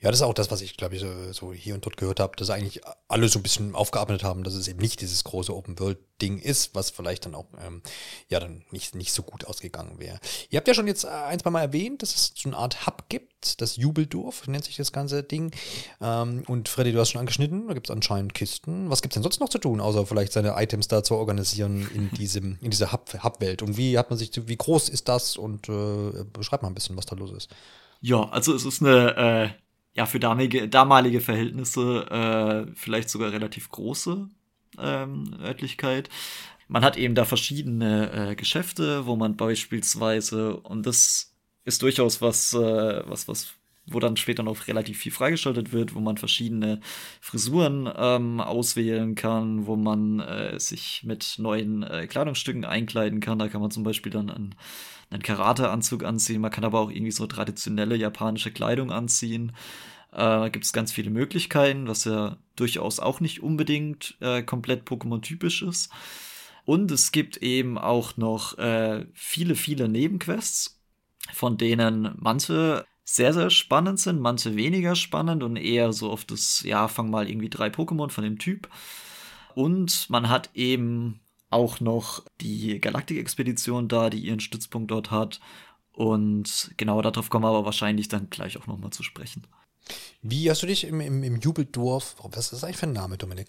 Ja, das ist auch das, was ich, glaube ich, so, so, hier und dort gehört habe, dass eigentlich alle so ein bisschen aufgearbeitet haben, dass es eben nicht dieses große Open-World-Ding ist, was vielleicht dann auch, ähm, ja, dann nicht, nicht so gut ausgegangen wäre. Ihr habt ja schon jetzt ein, zwei Mal erwähnt, dass es so eine Art Hub gibt, das Jubeldorf nennt sich das ganze Ding. Ähm, und Freddy, du hast schon angeschnitten, da gibt es anscheinend Kisten. Was gibt es denn sonst noch zu tun, außer vielleicht seine Items da zu organisieren in diesem, in dieser Hub-Welt? und wie hat man sich, wie groß ist das? Und äh, beschreib mal ein bisschen, was da los ist. Ja, also es ist eine äh, ja, für damalige, damalige Verhältnisse äh, vielleicht sogar relativ große ähm, Örtlichkeit. Man hat eben da verschiedene äh, Geschäfte, wo man beispielsweise, und das ist durchaus was, äh, was, was, wo dann später noch relativ viel freigeschaltet wird, wo man verschiedene Frisuren ähm, auswählen kann, wo man äh, sich mit neuen äh, Kleidungsstücken einkleiden kann. Da kann man zum Beispiel dann an einen Karate-Anzug anziehen, man kann aber auch irgendwie so traditionelle japanische Kleidung anziehen. Äh, Gibt es ganz viele Möglichkeiten, was ja durchaus auch nicht unbedingt äh, komplett Pokémon-typisch ist. Und es gibt eben auch noch äh, viele, viele Nebenquests, von denen manche sehr, sehr spannend sind, manche weniger spannend und eher so auf das, ja, fang mal irgendwie drei Pokémon von dem Typ. Und man hat eben auch noch die Galaktik-Expedition da, die ihren Stützpunkt dort hat. Und genau darauf kommen wir aber wahrscheinlich dann gleich auch nochmal zu sprechen. Wie hast du dich im, im, im Jubeldorf, was ist das eigentlich für ein Name, Dominik?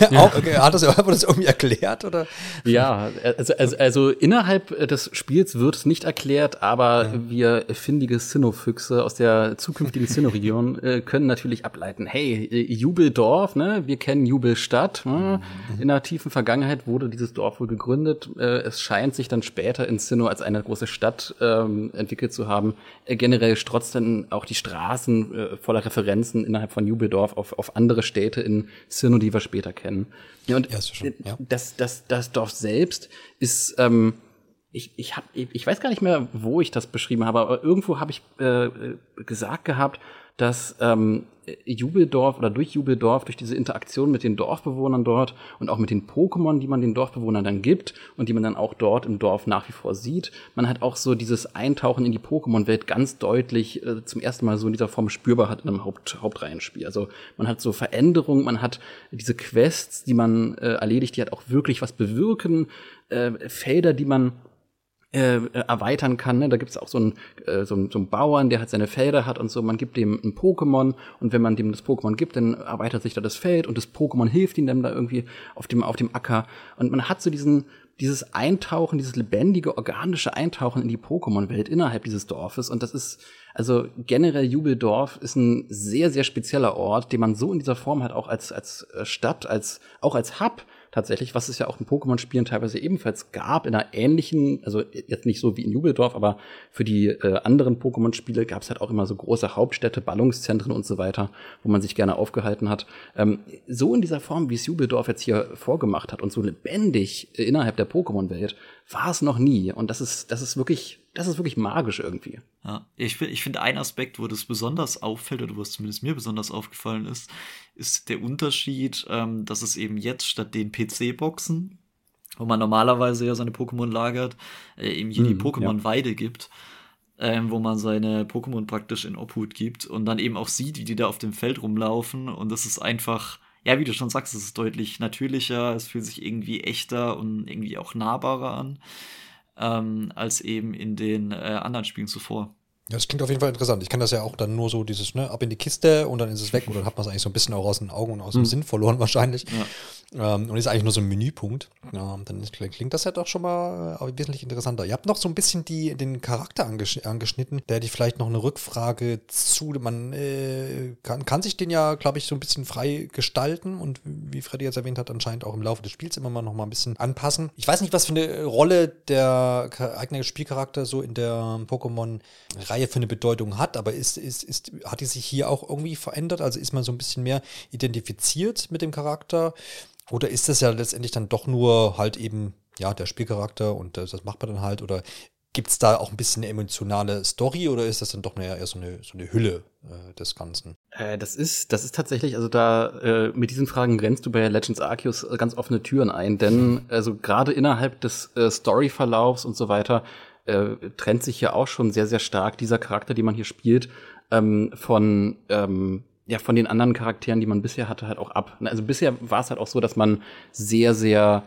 Ja. Auch, okay, hat das, hat das irgendwie erklärt? Oder? Ja, also, also, also innerhalb des Spiels wird es nicht erklärt, aber ja. wir findige Sinnoh-Füchse aus der zukünftigen Sinnoh-Region äh, können natürlich ableiten, hey, äh, Jubeldorf, ne? wir kennen Jubelstadt. Ne? Mhm. In der tiefen Vergangenheit wurde dieses Dorf wohl gegründet. Äh, es scheint sich dann später in Sinnoh als eine große Stadt ähm, entwickelt zu haben. Äh, generell strotzt dann auch die Straßen äh, voller Referenzen innerhalb von Jubeldorf auf, auf andere Städte in Sirno, die wir später kennen. Ja, und ja, schon, ja. Das, das, das Dorf selbst ist, ähm, ich, ich, hab, ich weiß gar nicht mehr, wo ich das beschrieben habe, aber irgendwo habe ich äh, gesagt gehabt, dass ähm, Jubeldorf oder durch Jubeldorf, durch diese Interaktion mit den Dorfbewohnern dort und auch mit den Pokémon, die man den Dorfbewohnern dann gibt und die man dann auch dort im Dorf nach wie vor sieht, man hat auch so dieses Eintauchen in die Pokémon-Welt ganz deutlich äh, zum ersten Mal so in dieser Form spürbar hat in einem Haupt Hauptreihenspiel. Also man hat so Veränderungen, man hat diese Quests, die man äh, erledigt, die halt auch wirklich was bewirken, äh, Felder, die man äh, erweitern kann. Ne? Da gibt es auch so einen, äh, so, einen, so einen Bauern, der halt seine Felder hat und so. Man gibt dem ein Pokémon und wenn man dem das Pokémon gibt, dann erweitert sich da das Feld und das Pokémon hilft ihm dann da irgendwie auf dem, auf dem Acker. Und man hat so diesen, dieses Eintauchen, dieses lebendige, organische Eintauchen in die Pokémon-Welt innerhalb dieses Dorfes. Und das ist, also generell Jubeldorf ist ein sehr, sehr spezieller Ort, den man so in dieser Form halt auch als, als Stadt, als, auch als Hub tatsächlich, was es ja auch in Pokémon-Spielen teilweise ebenfalls gab, in einer ähnlichen, also jetzt nicht so wie in Jubeldorf, aber für die äh, anderen Pokémon-Spiele gab es halt auch immer so große Hauptstädte, Ballungszentren und so weiter, wo man sich gerne aufgehalten hat. Ähm, so in dieser Form, wie es Jubeldorf jetzt hier vorgemacht hat und so lebendig äh, innerhalb der Pokémon-Welt, war es noch nie. Und das ist, das ist wirklich, das ist wirklich magisch irgendwie. Ja, ich, ich finde, ein Aspekt, wo das besonders auffällt, oder wo es zumindest mir besonders aufgefallen ist, ist der Unterschied, ähm, dass es eben jetzt statt den PC-Boxen, wo man normalerweise ja seine Pokémon lagert, äh, eben hier hm, die mhm, Pokémon-Weide ja. gibt. Ähm, wo man seine Pokémon praktisch in Obhut gibt und dann eben auch sieht, wie die da auf dem Feld rumlaufen. Und das ist einfach, ja, wie du schon sagst, es ist deutlich natürlicher, es fühlt sich irgendwie echter und irgendwie auch nahbarer an, ähm, als eben in den äh, anderen Spielen zuvor. Ja, das klingt auf jeden Fall interessant. Ich kann das ja auch dann nur so dieses, ne, ab in die Kiste und dann ist es weg und dann hat man es eigentlich so ein bisschen auch aus den Augen und aus dem hm. Sinn verloren wahrscheinlich. Ja. Ähm, und ist eigentlich nur so ein Menüpunkt. Ja, dann ist, klingt das ja doch schon mal äh, wesentlich interessanter. Ihr habt noch so ein bisschen die, den Charakter angesch angeschnitten, der hätte ich vielleicht noch eine Rückfrage zu. Man äh, kann, kann sich den ja, glaube ich, so ein bisschen frei gestalten und wie Freddy jetzt erwähnt hat, anscheinend auch im Laufe des Spiels immer mal noch mal ein bisschen anpassen. Ich weiß nicht, was für eine Rolle der eigene Spielcharakter so in der Pokémon-Reihe Reihe für eine Bedeutung hat, aber ist, ist, ist, hat die sich hier auch irgendwie verändert? Also ist man so ein bisschen mehr identifiziert mit dem Charakter? Oder ist das ja letztendlich dann doch nur halt eben, ja, der Spielcharakter und das, das macht man dann halt? Oder gibt es da auch ein bisschen eine emotionale Story oder ist das dann doch eher so eine, so eine Hülle äh, des Ganzen? Äh, das ist, das ist tatsächlich, also da äh, mit diesen Fragen grenzt du bei Legends Arceus ganz offene Türen ein, denn also gerade innerhalb des äh, Storyverlaufs und so weiter äh, trennt sich ja auch schon sehr, sehr stark dieser Charakter, den man hier spielt, ähm, von ähm, ja von den anderen Charakteren, die man bisher hatte, halt auch ab. Also bisher war es halt auch so, dass man sehr, sehr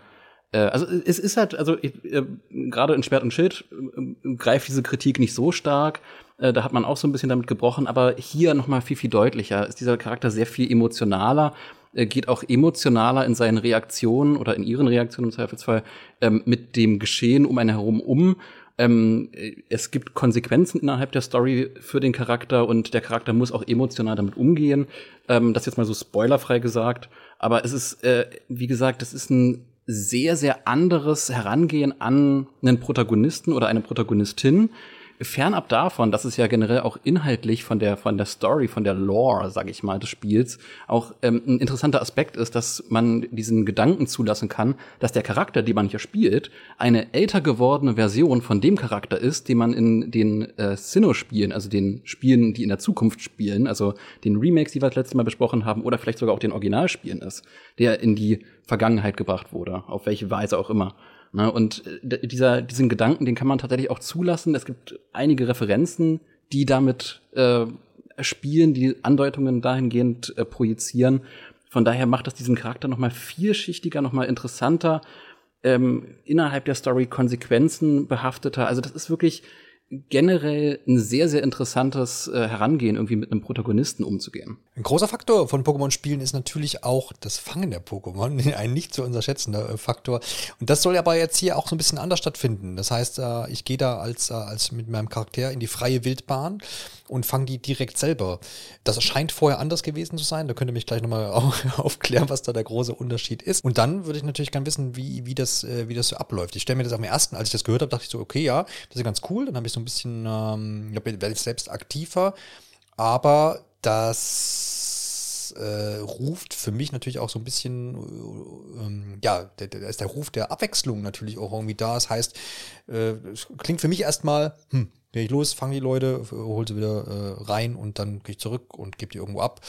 äh, also es ist halt, also äh, gerade in Schwert und Schild äh, greift diese Kritik nicht so stark. Äh, da hat man auch so ein bisschen damit gebrochen, aber hier noch mal viel, viel deutlicher. Ist dieser Charakter sehr viel emotionaler äh, geht auch emotionaler in seinen Reaktionen oder in ihren Reaktionen im Zweifelsfall ähm, mit dem Geschehen um einen herum um ähm, es gibt Konsequenzen innerhalb der Story für den Charakter und der Charakter muss auch emotional damit umgehen. Ähm, das jetzt mal so spoilerfrei gesagt. Aber es ist, äh, wie gesagt, das ist ein sehr, sehr anderes Herangehen an einen Protagonisten oder eine Protagonistin fernab davon, dass es ja generell auch inhaltlich von der von der Story, von der Lore, sag ich mal, des Spiels auch ähm, ein interessanter Aspekt ist, dass man diesen Gedanken zulassen kann, dass der Charakter, den man hier spielt, eine älter gewordene Version von dem Charakter ist, den man in den äh, Sinnoh-Spielen, also den Spielen, die in der Zukunft spielen, also den Remakes, die wir das letzte Mal besprochen haben, oder vielleicht sogar auch den Originalspielen ist, der in die Vergangenheit gebracht wurde, auf welche Weise auch immer. Ne? Und äh, dieser, diesen Gedanken, den kann man tatsächlich auch zulassen. Es gibt einige Referenzen, die damit äh, spielen, die Andeutungen dahingehend äh, projizieren. Von daher macht das diesen Charakter noch mal vielschichtiger, noch mal interessanter, ähm, innerhalb der Story Konsequenzen behafteter. Also das ist wirklich generell ein sehr, sehr interessantes äh, Herangehen, irgendwie mit einem Protagonisten umzugehen. Ein großer Faktor von Pokémon-Spielen ist natürlich auch das Fangen der Pokémon, ein nicht zu unterschätzender äh, Faktor. Und das soll aber jetzt hier auch so ein bisschen anders stattfinden. Das heißt, äh, ich gehe da als, äh, als mit meinem Charakter in die freie Wildbahn und fange die direkt selber. Das scheint vorher anders gewesen zu sein. Da könnt ihr mich gleich nochmal aufklären, was da der große Unterschied ist. Und dann würde ich natürlich gerne wissen, wie, wie, das, wie das so abläuft. Ich stelle mir das am ersten, als ich das gehört habe, dachte ich so, okay, ja, das ist ganz cool. Dann habe ich so ein bisschen, ähm, werde ich selbst aktiver, aber das äh, ruft für mich natürlich auch so ein bisschen, äh, ähm, ja, da ist der Ruf der Abwechslung natürlich auch irgendwie da. Das heißt, äh, klingt für mich erstmal, hm, gehe ich los, fange die Leute, hole sie wieder äh, rein und dann gehe ich zurück und gebe die irgendwo ab.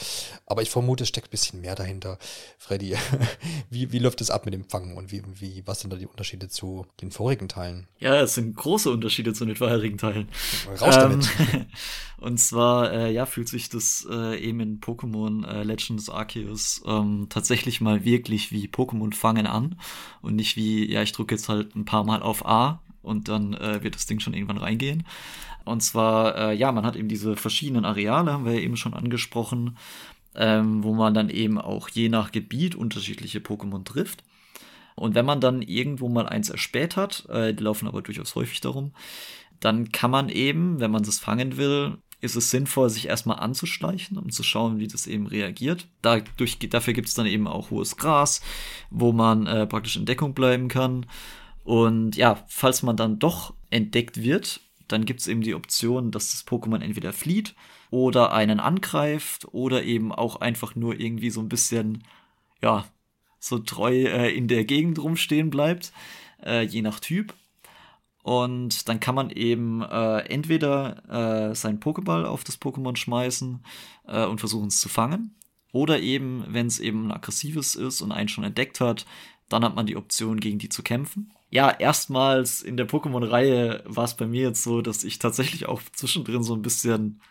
Aber ich vermute, es steckt ein bisschen mehr dahinter. Freddy, wie, wie läuft es ab mit dem Fangen und wie, wie, was sind da die Unterschiede zu den vorigen Teilen? Ja, es sind große Unterschiede zu den vorherigen Teilen. Raus damit. Ähm, und zwar, äh, ja, fühlt sich das äh, eben in Pokémon äh, Legends Arceus ähm, tatsächlich mal wirklich wie Pokémon Fangen an und nicht wie, ja, ich drücke jetzt halt ein paar Mal auf A und dann äh, wird das Ding schon irgendwann reingehen. Und zwar, äh, ja, man hat eben diese verschiedenen Areale, haben wir ja eben schon angesprochen, ähm, wo man dann eben auch je nach Gebiet unterschiedliche Pokémon trifft. Und wenn man dann irgendwo mal eins erspäht hat, äh, die laufen aber durchaus häufig darum, dann kann man eben, wenn man es fangen will, ist es sinnvoll, sich erstmal anzuschleichen, um zu schauen, wie das eben reagiert. Dadurch, dafür gibt es dann eben auch hohes Gras, wo man äh, praktisch in Deckung bleiben kann. Und ja, falls man dann doch entdeckt wird, dann gibt es eben die Option, dass das Pokémon entweder flieht oder einen angreift oder eben auch einfach nur irgendwie so ein bisschen, ja, so treu äh, in der Gegend rumstehen bleibt, äh, je nach Typ. Und dann kann man eben äh, entweder äh, seinen Pokéball auf das Pokémon schmeißen äh, und versuchen es zu fangen. Oder eben, wenn es eben ein aggressives ist und einen schon entdeckt hat, dann hat man die Option, gegen die zu kämpfen ja, erstmals in der Pokémon-Reihe war es bei mir jetzt so, dass ich tatsächlich auch zwischendrin so ein bisschen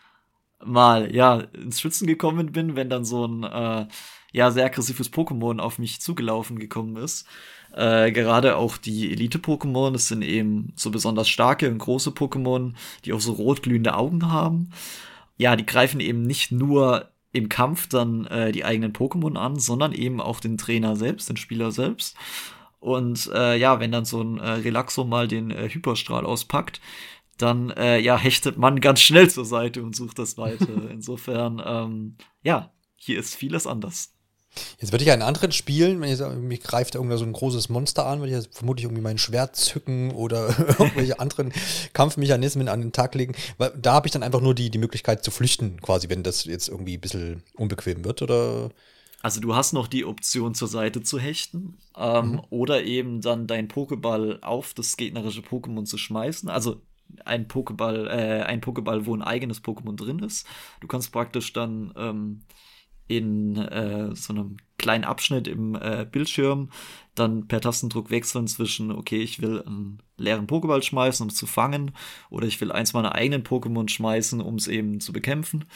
mal, ja, ins Schützen gekommen bin, wenn dann so ein, äh, ja, sehr aggressives Pokémon auf mich zugelaufen gekommen ist. Äh, gerade auch die Elite-Pokémon, das sind eben so besonders starke und große Pokémon, die auch so rotglühende Augen haben. Ja, die greifen eben nicht nur im Kampf dann äh, die eigenen Pokémon an, sondern eben auch den Trainer selbst, den Spieler selbst. Und äh, ja, wenn dann so ein äh, Relaxo mal den äh, Hyperstrahl auspackt, dann äh, ja, hechtet man ganz schnell zur Seite und sucht das weiter. Insofern, ähm, ja, hier ist vieles anders. Jetzt würde ich einen anderen spielen, wenn ich sage, mich greift irgendwer so ein großes Monster an, würde ich vermutlich irgendwie mein Schwert zücken oder irgendwelche anderen Kampfmechanismen an den Tag legen. Weil da habe ich dann einfach nur die, die Möglichkeit zu flüchten, quasi, wenn das jetzt irgendwie ein bisschen unbequem wird, oder? Also du hast noch die Option zur Seite zu hechten ähm, mhm. oder eben dann deinen Pokéball auf das gegnerische Pokémon zu schmeißen. Also ein Pokéball, äh, ein Pokéball, wo ein eigenes Pokémon drin ist. Du kannst praktisch dann ähm, in äh, so einem kleinen Abschnitt im äh, Bildschirm dann per Tastendruck wechseln zwischen, okay, ich will einen leeren Pokéball schmeißen, um es zu fangen, oder ich will eins meiner eigenen Pokémon schmeißen, um es eben zu bekämpfen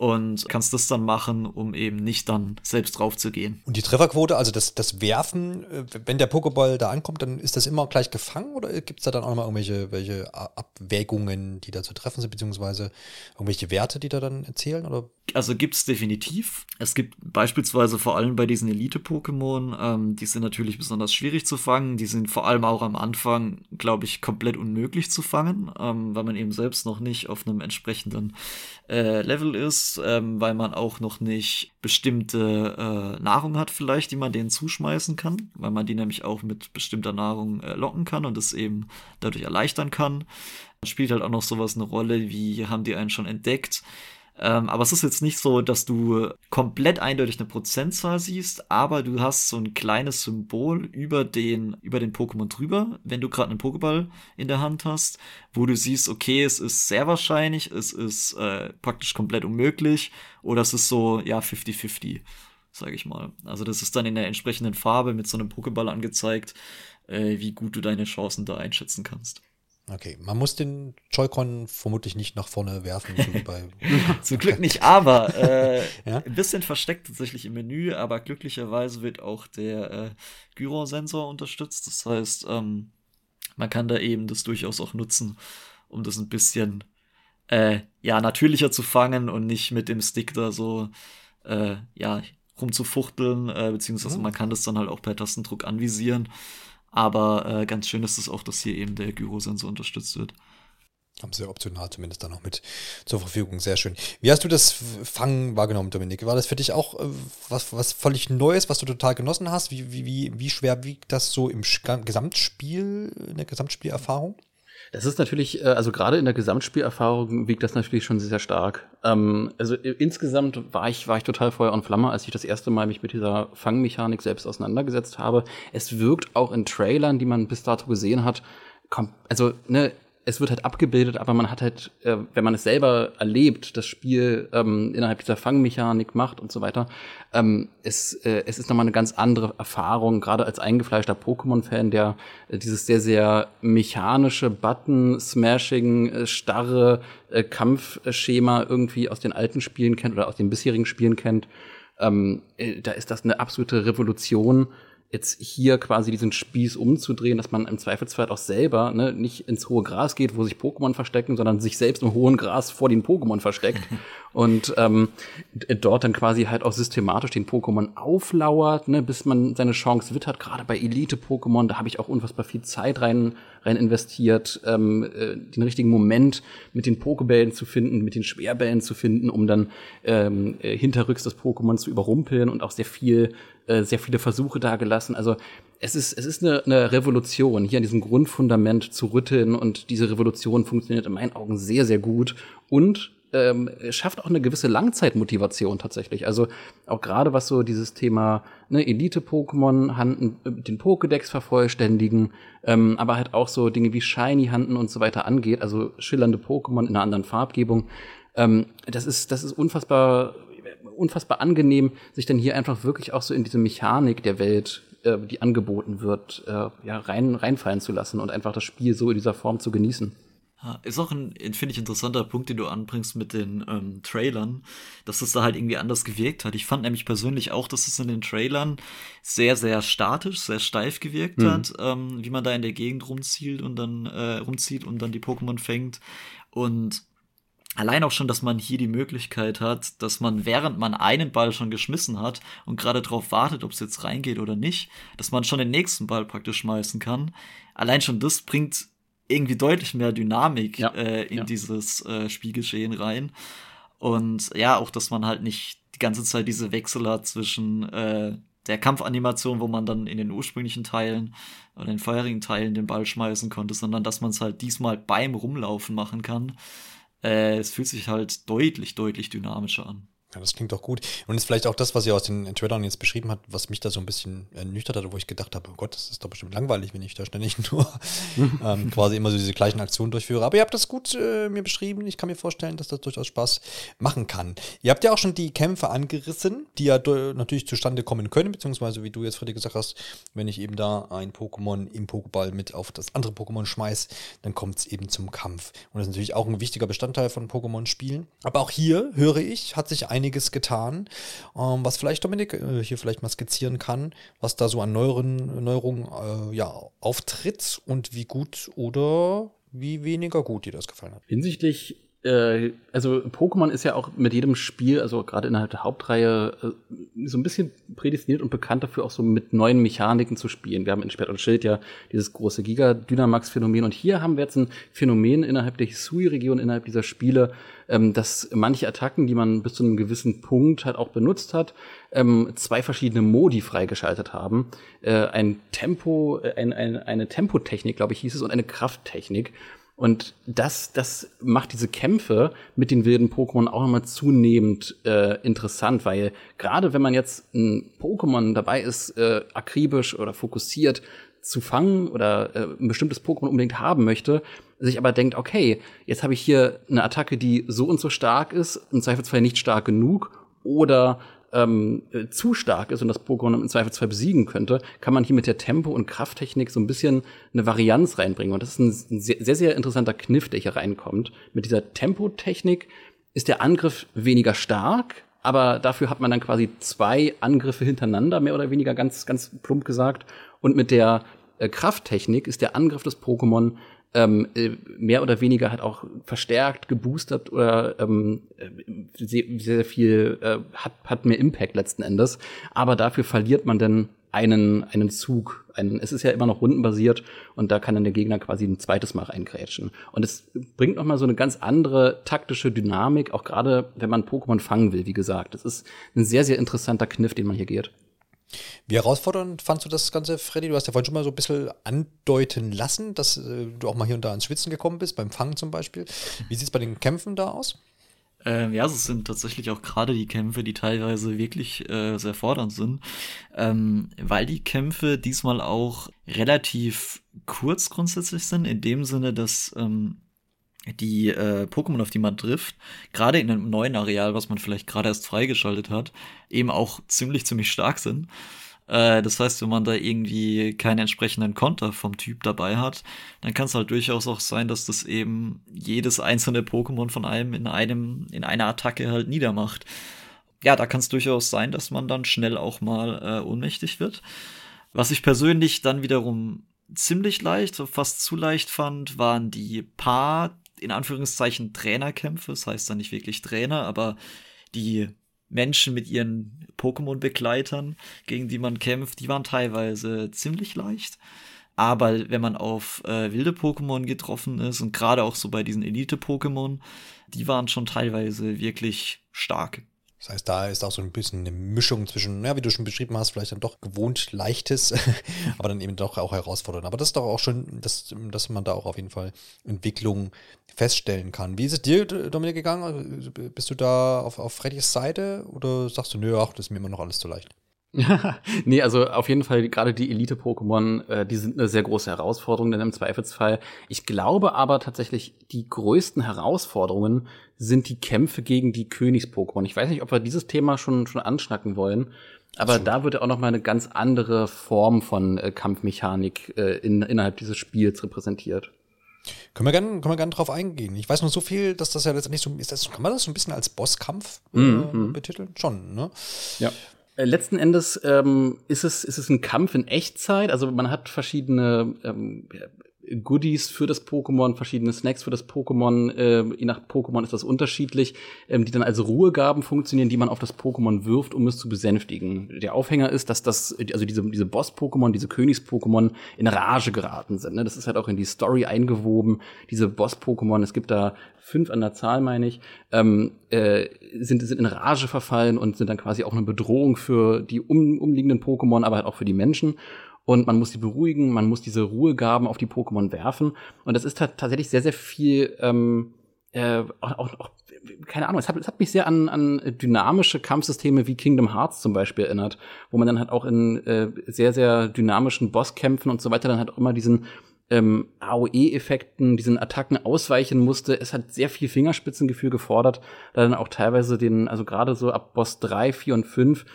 und kannst das dann machen, um eben nicht dann selbst drauf zu gehen. Und die Trefferquote, also das, das Werfen, äh, wenn der Pokéball da ankommt, dann ist das immer gleich gefangen oder gibt es da dann auch nochmal irgendwelche welche Abwägungen, die da zu treffen sind, beziehungsweise irgendwelche Werte, die da dann erzählen? Oder? Also gibt es definitiv. Es gibt beispielsweise vor allem bei diesen Elite-Pokémon, ähm, die sind natürlich besonders schwierig zu fangen. Die sind vor allem auch am Anfang, glaube ich, komplett unmöglich zu fangen, ähm, weil man eben selbst noch nicht auf einem entsprechenden äh, Level ist, ähm, weil man auch noch nicht bestimmte äh, Nahrung hat vielleicht, die man denen zuschmeißen kann, weil man die nämlich auch mit bestimmter Nahrung äh, locken kann und es eben dadurch erleichtern kann. Spielt halt auch noch sowas eine Rolle, wie haben die einen schon entdeckt? Ähm, aber es ist jetzt nicht so, dass du komplett eindeutig eine Prozentzahl siehst, aber du hast so ein kleines Symbol über den, über den Pokémon drüber, wenn du gerade einen Pokéball in der Hand hast, wo du siehst, okay, es ist sehr wahrscheinlich, es ist äh, praktisch komplett unmöglich oder es ist so, ja, 50-50, sage ich mal. Also das ist dann in der entsprechenden Farbe mit so einem Pokéball angezeigt, äh, wie gut du deine Chancen da einschätzen kannst. Okay, man muss den Joy-Con vermutlich nicht nach vorne werfen. Zum Glück nicht, aber äh, ja? ein bisschen versteckt tatsächlich im Menü, aber glücklicherweise wird auch der äh, Gyrosensor unterstützt. Das heißt, ähm, man kann da eben das durchaus auch nutzen, um das ein bisschen äh, ja natürlicher zu fangen und nicht mit dem Stick da so äh, ja rumzufuchteln, äh, beziehungsweise mhm. man kann das dann halt auch per Tastendruck anvisieren. Aber äh, ganz schön ist es auch, dass hier eben der Gyrosensor unterstützt wird. Haben sie optional zumindest dann noch mit zur Verfügung. Sehr schön. Wie hast du das Fangen wahrgenommen, Dominik? War das für dich auch äh, was, was völlig Neues, was du total genossen hast? Wie, wie, wie, wie schwer wiegt das so im Gesamtspiel, in der Gesamtspielerfahrung? Das ist natürlich, äh, also gerade in der Gesamtspielerfahrung wiegt das natürlich schon sehr stark. Ähm, also insgesamt war ich, war ich total Feuer und Flamme, als ich das erste Mal mich mit dieser Fangmechanik selbst auseinandergesetzt habe. Es wirkt auch in Trailern, die man bis dato gesehen hat, also ne, es wird halt abgebildet, aber man hat halt, äh, wenn man es selber erlebt, das Spiel ähm, innerhalb dieser Fangmechanik macht und so weiter, ähm, es, äh, es ist nochmal eine ganz andere Erfahrung, gerade als eingefleischter Pokémon-Fan, der äh, dieses sehr, sehr mechanische Button-Smashing, äh, starre äh, Kampfschema irgendwie aus den alten Spielen kennt oder aus den bisherigen Spielen kennt. Ähm, äh, da ist das eine absolute Revolution jetzt hier quasi diesen Spieß umzudrehen, dass man im Zweifelsfall auch selber ne, nicht ins hohe Gras geht, wo sich Pokémon verstecken, sondern sich selbst im hohen Gras vor den Pokémon versteckt und ähm, dort dann quasi halt auch systematisch den Pokémon auflauert, ne, bis man seine Chance wittert. Gerade bei Elite-Pokémon, da habe ich auch unfassbar viel Zeit rein, rein investiert, ähm, äh, den richtigen Moment mit den Pokebällen zu finden, mit den Schwerbällen zu finden, um dann ähm, äh, hinterrücks das Pokémon zu überrumpeln und auch sehr viel äh, sehr viele Versuche da gelassen. Also es ist, es ist eine, eine Revolution, hier an diesem Grundfundament zu rütteln und diese Revolution funktioniert in meinen Augen sehr, sehr gut und ähm, schafft auch eine gewisse Langzeitmotivation tatsächlich. Also auch gerade was so dieses Thema ne, Elite-Pokémon, Handen, äh, den Pokédex vervollständigen, ähm, aber halt auch so Dinge wie Shiny-Handen und so weiter angeht, also schillernde Pokémon in einer anderen Farbgebung. Ähm, das ist, das ist unfassbar unfassbar angenehm, sich dann hier einfach wirklich auch so in diese Mechanik der Welt, äh, die angeboten wird, äh, ja, rein, reinfallen zu lassen und einfach das Spiel so in dieser Form zu genießen. Ist auch ein, finde ich, interessanter Punkt, den du anbringst mit den ähm, Trailern, dass es da halt irgendwie anders gewirkt hat. Ich fand nämlich persönlich auch, dass es in den Trailern sehr, sehr statisch, sehr steif gewirkt mhm. hat, ähm, wie man da in der Gegend rumzieht und dann äh, rumzieht und dann die Pokémon fängt. Und Allein auch schon, dass man hier die Möglichkeit hat, dass man, während man einen Ball schon geschmissen hat und gerade darauf wartet, ob es jetzt reingeht oder nicht, dass man schon den nächsten Ball praktisch schmeißen kann. Allein schon das bringt irgendwie deutlich mehr Dynamik ja. äh, in ja. dieses äh, Spielgeschehen rein. Und ja, auch, dass man halt nicht die ganze Zeit diese Wechsel hat zwischen äh, der Kampfanimation, wo man dann in den ursprünglichen Teilen oder den vorherigen Teilen den Ball schmeißen konnte, sondern dass man es halt diesmal beim Rumlaufen machen kann. Äh, es fühlt sich halt deutlich, deutlich dynamischer an. Ja, das klingt doch gut. Und ist vielleicht auch das, was ihr aus den Trailern jetzt beschrieben habt, was mich da so ein bisschen ernüchtert hat, wo ich gedacht habe, oh Gott, das ist doch bestimmt langweilig, wenn ich da ständig nur ähm, quasi immer so diese gleichen Aktionen durchführe. Aber ihr habt das gut äh, mir beschrieben. Ich kann mir vorstellen, dass das durchaus Spaß machen kann. Ihr habt ja auch schon die Kämpfe angerissen, die ja natürlich zustande kommen können, beziehungsweise wie du jetzt, Freddy, gesagt hast, wenn ich eben da ein Pokémon im Pokéball mit auf das andere Pokémon schmeiß, dann kommt es eben zum Kampf. Und das ist natürlich auch ein wichtiger Bestandteil von Pokémon-Spielen. Aber auch hier, höre ich, hat sich ein einiges getan, ähm, was vielleicht Dominik äh, hier vielleicht mal skizzieren kann, was da so an neueren Neuerungen äh, ja, auftritt und wie gut oder wie weniger gut dir das gefallen hat. Hinsichtlich äh, also Pokémon ist ja auch mit jedem Spiel, also gerade innerhalb der Hauptreihe, äh, so ein bisschen prädestiniert und bekannt dafür, auch so mit neuen Mechaniken zu spielen. Wir haben in Schwert und Schild ja dieses große Giga-Dynamax-Phänomen und hier haben wir jetzt ein Phänomen innerhalb der Hisui-Region, innerhalb dieser Spiele, ähm, dass manche Attacken, die man bis zu einem gewissen Punkt halt auch benutzt hat, ähm, zwei verschiedene Modi freigeschaltet haben. Äh, ein Tempo, äh, ein, ein, eine Tempotechnik, glaube ich, hieß es, und eine Krafttechnik. Und das, das macht diese Kämpfe mit den wilden Pokémon auch nochmal zunehmend äh, interessant, weil gerade wenn man jetzt ein Pokémon dabei ist, äh, akribisch oder fokussiert zu fangen oder äh, ein bestimmtes Pokémon unbedingt haben möchte, sich aber denkt, okay, jetzt habe ich hier eine Attacke, die so und so stark ist, im Zweifelsfall nicht stark genug oder ähm, äh, zu stark ist und das Pokémon im Zweifelsfall besiegen könnte, kann man hier mit der Tempo- und Krafttechnik so ein bisschen eine Varianz reinbringen. Und das ist ein sehr, sehr interessanter Kniff, der hier reinkommt. Mit dieser Tempotechnik ist der Angriff weniger stark, aber dafür hat man dann quasi zwei Angriffe hintereinander, mehr oder weniger ganz, ganz plump gesagt. Und mit der äh, Krafttechnik ist der Angriff des Pokémon ähm, äh, mehr oder weniger halt auch verstärkt, geboostert oder ähm, äh, sehr, sehr viel äh, hat, hat mehr Impact letzten Endes. Aber dafür verliert man dann einen, einen Zug. Einen, es ist ja immer noch rundenbasiert und da kann dann der Gegner quasi ein zweites Mal reingrätschen. Und es bringt nochmal so eine ganz andere taktische Dynamik, auch gerade wenn man Pokémon fangen will, wie gesagt. Das ist ein sehr, sehr interessanter Kniff, den man hier geht. Wie herausfordernd fandst du das Ganze, Freddy? Du hast ja vorhin schon mal so ein bisschen andeuten lassen, dass äh, du auch mal hier und da ins Schwitzen gekommen bist, beim Fangen zum Beispiel. Wie sieht es bei den Kämpfen da aus? Ähm, ja, es sind tatsächlich auch gerade die Kämpfe, die teilweise wirklich äh, sehr fordernd sind, ähm, weil die Kämpfe diesmal auch relativ kurz grundsätzlich sind, in dem Sinne, dass ähm, die äh, Pokémon, auf die man trifft, gerade in einem neuen Areal, was man vielleicht gerade erst freigeschaltet hat, eben auch ziemlich, ziemlich stark sind. Äh, das heißt, wenn man da irgendwie keinen entsprechenden Konter vom Typ dabei hat, dann kann es halt durchaus auch sein, dass das eben jedes einzelne Pokémon von einem in einem, in einer Attacke halt niedermacht. Ja, da kann es durchaus sein, dass man dann schnell auch mal äh, ohnmächtig wird. Was ich persönlich dann wiederum ziemlich leicht, fast zu leicht fand, waren die paar, in Anführungszeichen, Trainerkämpfe. Das heißt dann nicht wirklich Trainer, aber die Menschen mit ihren Pokémon-Begleitern, gegen die man kämpft, die waren teilweise ziemlich leicht. Aber wenn man auf äh, wilde Pokémon getroffen ist und gerade auch so bei diesen Elite-Pokémon, die waren schon teilweise wirklich stark. Das heißt, da ist auch so ein bisschen eine Mischung zwischen, ja, wie du schon beschrieben hast, vielleicht dann doch gewohnt leichtes, aber dann eben doch auch herausfordernd. Aber das ist doch auch schon, dass, dass man da auch auf jeden Fall Entwicklung feststellen kann. Wie ist es dir, Dominik, gegangen? Bist du da auf, auf Freddys Seite oder sagst du, nö, ach, das ist mir immer noch alles zu leicht? nee, also auf jeden Fall gerade die Elite-Pokémon, äh, die sind eine sehr große Herausforderung denn im Zweifelsfall. Ich glaube aber tatsächlich, die größten Herausforderungen sind die Kämpfe gegen die Königs-Pokémon. Ich weiß nicht, ob wir dieses Thema schon, schon anschnacken wollen, aber Absolut. da wird ja auch noch mal eine ganz andere Form von äh, Kampfmechanik äh, in, innerhalb dieses Spiels repräsentiert. Können wir gerne, können wir gerne drauf eingehen. Ich weiß nur so viel, dass das ja letztendlich so ist. Das, kann man das so ein bisschen als Bosskampf äh, mm betiteln? Schon, ne? Ja. Äh, letzten Endes ähm, ist, es, ist es ein Kampf in Echtzeit. Also man hat verschiedene ähm, Goodies für das Pokémon, verschiedene Snacks für das Pokémon. Äh, je nach Pokémon ist das unterschiedlich, ähm, die dann als Ruhegaben funktionieren, die man auf das Pokémon wirft, um es zu besänftigen. Der Aufhänger ist, dass das, also diese, diese Boss-Pokémon, diese Königs-Pokémon in Rage geraten sind. Ne? Das ist halt auch in die Story eingewoben. Diese Boss-Pokémon, es gibt da fünf an der Zahl, meine ich, ähm, äh, sind, sind in Rage verfallen und sind dann quasi auch eine Bedrohung für die um, umliegenden Pokémon, aber halt auch für die Menschen und man muss sie beruhigen, man muss diese Ruhegaben auf die Pokémon werfen. Und das ist tatsächlich sehr, sehr viel, ähm, äh, auch, auch, auch, keine Ahnung, es hat, es hat mich sehr an, an dynamische Kampfsysteme wie Kingdom Hearts zum Beispiel erinnert, wo man dann halt auch in äh, sehr, sehr dynamischen Bosskämpfen und so weiter dann halt auch immer diesen ähm, AOE-Effekten, diesen Attacken ausweichen musste. Es hat sehr viel Fingerspitzengefühl gefordert, da dann auch teilweise den, also gerade so ab Boss 3, 4 und 5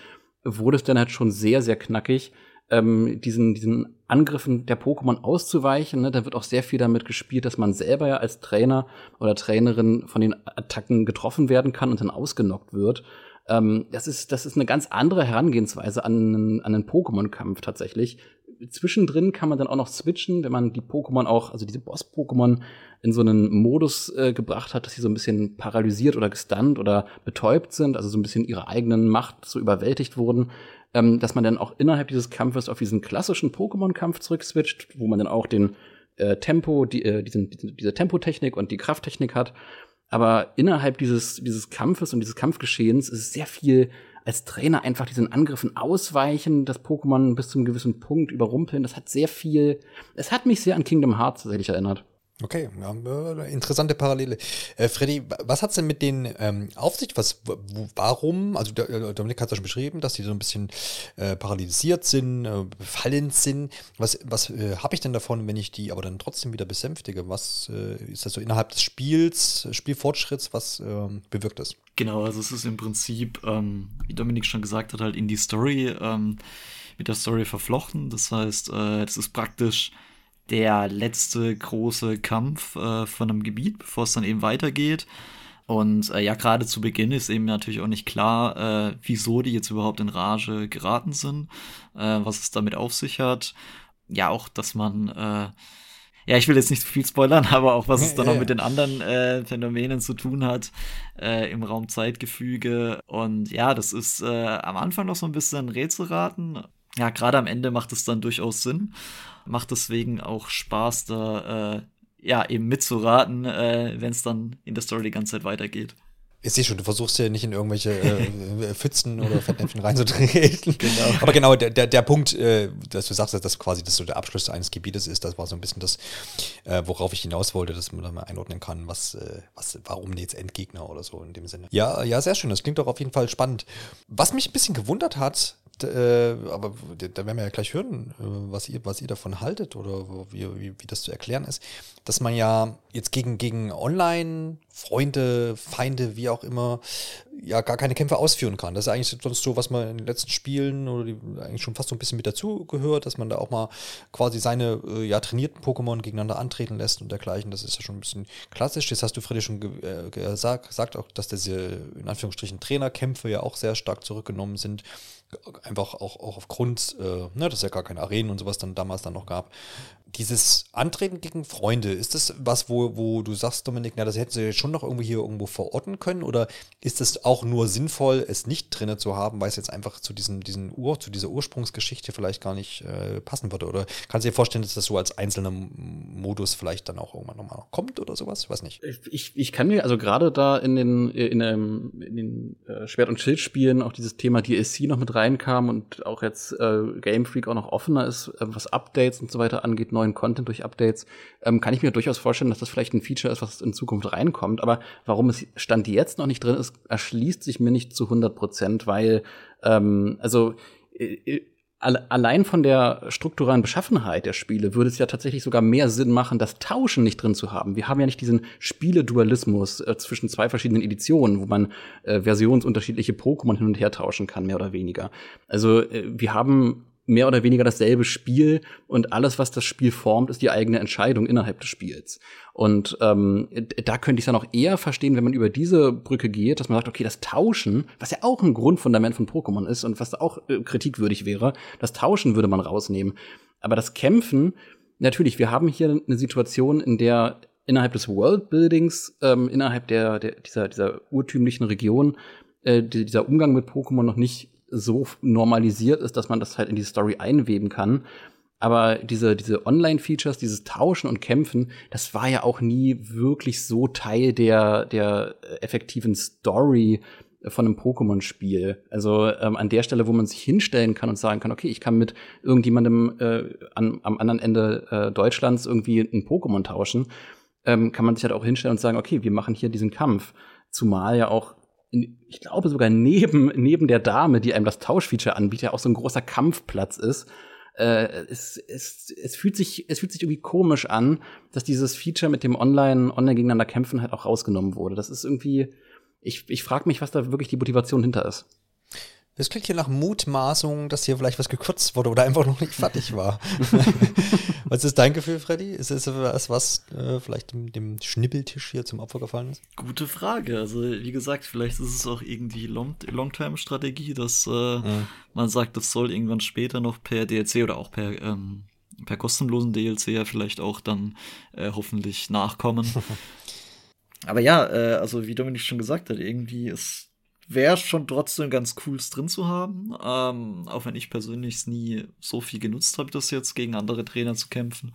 wurde es dann halt schon sehr, sehr knackig ähm, diesen, diesen Angriffen der Pokémon auszuweichen. Ne? Da wird auch sehr viel damit gespielt, dass man selber ja als Trainer oder Trainerin von den Attacken getroffen werden kann und dann ausgenockt wird. Ähm, das, ist, das ist eine ganz andere Herangehensweise an, an einen Pokémon-Kampf tatsächlich. Zwischendrin kann man dann auch noch switchen, wenn man die Pokémon auch, also diese Boss-Pokémon in so einen Modus äh, gebracht hat, dass sie so ein bisschen paralysiert oder gestunt oder betäubt sind, also so ein bisschen ihrer eigenen Macht so überwältigt wurden ähm, dass man dann auch innerhalb dieses Kampfes auf diesen klassischen Pokémon-Kampf zurückswitcht, wo man dann auch den äh, Tempo, die, äh, diesen, diese Tempotechnik und die Krafttechnik hat. Aber innerhalb dieses, dieses Kampfes und dieses Kampfgeschehens ist es sehr viel als Trainer einfach diesen Angriffen ausweichen, das Pokémon bis zu einem gewissen Punkt überrumpeln. Das hat sehr viel, es hat mich sehr an Kingdom Hearts tatsächlich erinnert. Okay, ja, äh, interessante Parallele. Äh, Freddy, was hat's denn mit den ähm, auf sich? Was, warum? Also äh, Dominik hat es ja schon beschrieben, dass die so ein bisschen äh, paralysiert sind, äh, befallen sind. Was, was äh, habe ich denn davon, wenn ich die aber dann trotzdem wieder besänftige? Was äh, ist das so innerhalb des Spiels, Spielfortschritts? Was äh, bewirkt das? Genau, also es ist im Prinzip, ähm, wie Dominik schon gesagt hat, halt in die Story ähm, mit der Story verflochten. Das heißt, es ist praktisch der letzte große Kampf äh, von einem Gebiet, bevor es dann eben weitergeht. Und äh, ja, gerade zu Beginn ist eben natürlich auch nicht klar, äh, wieso die jetzt überhaupt in Rage geraten sind, äh, was es damit auf sich hat. Ja, auch, dass man, äh, ja, ich will jetzt nicht zu viel spoilern, aber auch, was es dann noch mit den anderen äh, Phänomenen zu tun hat äh, im Raum-Zeitgefüge. Und ja, das ist äh, am Anfang noch so ein bisschen Rätselraten. Ja, gerade am Ende macht es dann durchaus Sinn macht deswegen auch Spaß, da äh, ja eben mitzuraten, äh, wenn es dann in der Story die ganze Zeit weitergeht. Ich sehe schon, du versuchst ja nicht in irgendwelche äh, Pfützen oder Fettnäpfchen reinzutreten. Genau. Aber genau, der, der, der Punkt, äh, dass du sagst, dass das quasi das so der Abschluss eines Gebietes ist, das war so ein bisschen das, äh, worauf ich hinaus wollte, dass man da mal einordnen kann, was, äh, was, warum jetzt Endgegner oder so in dem Sinne. Ja, ja, sehr schön. Das klingt doch auf jeden Fall spannend. Was mich ein bisschen gewundert hat, äh, aber da werden wir ja gleich hören, äh, was ihr, was ihr davon haltet oder wie, wie, wie das zu erklären ist, dass man ja jetzt gegen, gegen Online, Freunde, Feinde, wie auch immer, ja gar keine Kämpfe ausführen kann. Das ist eigentlich sonst so, was man in den letzten Spielen oder die, eigentlich schon fast so ein bisschen mit dazu gehört, dass man da auch mal quasi seine äh, ja trainierten Pokémon gegeneinander antreten lässt und dergleichen. Das ist ja schon ein bisschen klassisch. Jetzt hast du Freddy schon äh, gesagt, auch, dass diese in Anführungsstrichen Trainerkämpfe ja auch sehr stark zurückgenommen sind einfach auch, auch aufgrund, äh, ne, dass ja gar keine Arenen und sowas dann damals dann noch gab. Dieses Antreten gegen Freunde, ist das was, wo, wo du sagst, Dominik, na, das hätten sie schon noch irgendwie hier irgendwo verorten können? Oder ist es auch nur sinnvoll, es nicht drinne zu haben, weil es jetzt einfach zu diesem, diesen Ur, zu dieser Ursprungsgeschichte vielleicht gar nicht äh, passen würde? Oder kannst du dir vorstellen, dass das so als einzelner Modus vielleicht dann auch irgendwann nochmal kommt oder sowas? Ich weiß nicht. Ich, ich kann mir also gerade da in den, in, dem, in den äh, Schwert- und Schildspielen auch dieses Thema DLC noch mit reinkam und auch jetzt äh, Game Freak auch noch offener ist, äh, was Updates und so weiter angeht, neuen Content durch Updates, ähm, kann ich mir durchaus vorstellen, dass das vielleicht ein Feature ist, was in Zukunft reinkommt. Aber warum es Stand jetzt noch nicht drin ist, erschließt sich mir nicht zu 100 Prozent, weil ähm, also äh, äh allein von der strukturellen Beschaffenheit der Spiele würde es ja tatsächlich sogar mehr Sinn machen, das Tauschen nicht drin zu haben. Wir haben ja nicht diesen Spieledualismus äh, zwischen zwei verschiedenen Editionen, wo man äh, versionsunterschiedliche Pokémon hin und her tauschen kann, mehr oder weniger. Also äh, wir haben mehr oder weniger dasselbe Spiel und alles, was das Spiel formt, ist die eigene Entscheidung innerhalb des Spiels. Und ähm, da könnte ich es dann auch eher verstehen, wenn man über diese Brücke geht, dass man sagt, okay, das Tauschen, was ja auch ein Grundfundament von Pokémon ist und was auch äh, kritikwürdig wäre, das Tauschen würde man rausnehmen. Aber das Kämpfen, natürlich, wir haben hier eine Situation, in der innerhalb des Worldbuildings, ähm, innerhalb der, der dieser, dieser urtümlichen Region, äh, dieser Umgang mit Pokémon noch nicht so normalisiert ist, dass man das halt in die Story einweben kann. Aber diese, diese Online-Features, dieses Tauschen und Kämpfen, das war ja auch nie wirklich so Teil der, der effektiven Story von einem Pokémon-Spiel. Also ähm, an der Stelle, wo man sich hinstellen kann und sagen kann, okay, ich kann mit irgendjemandem äh, an, am anderen Ende äh, Deutschlands irgendwie ein Pokémon tauschen, ähm, kann man sich halt auch hinstellen und sagen, okay, wir machen hier diesen Kampf. Zumal ja auch ich glaube sogar neben, neben der Dame, die einem das Tauschfeature anbietet, auch so ein großer Kampfplatz ist. Äh, es, es, es, fühlt sich, es fühlt sich irgendwie komisch an, dass dieses Feature mit dem Online, online gegeneinander kämpfen halt auch rausgenommen wurde. Das ist irgendwie, ich, ich frage mich, was da wirklich die Motivation hinter ist. Es klingt hier nach Mutmaßung, dass hier vielleicht was gekürzt wurde oder einfach noch nicht fertig war. was ist dein Gefühl, Freddy? Ist es was, was äh, vielleicht dem, dem, Schnibbeltisch hier zum Opfer gefallen ist? Gute Frage. Also, wie gesagt, vielleicht ist es auch irgendwie Long-Term-Strategie, dass äh, mhm. man sagt, das soll irgendwann später noch per DLC oder auch per, ähm, per kostenlosen DLC ja vielleicht auch dann äh, hoffentlich nachkommen. Aber ja, äh, also wie Dominik schon gesagt hat, irgendwie ist wäre schon trotzdem ganz cool, es drin zu haben. Ähm, auch wenn ich persönlich es nie so viel genutzt habe, das jetzt gegen andere Trainer zu kämpfen.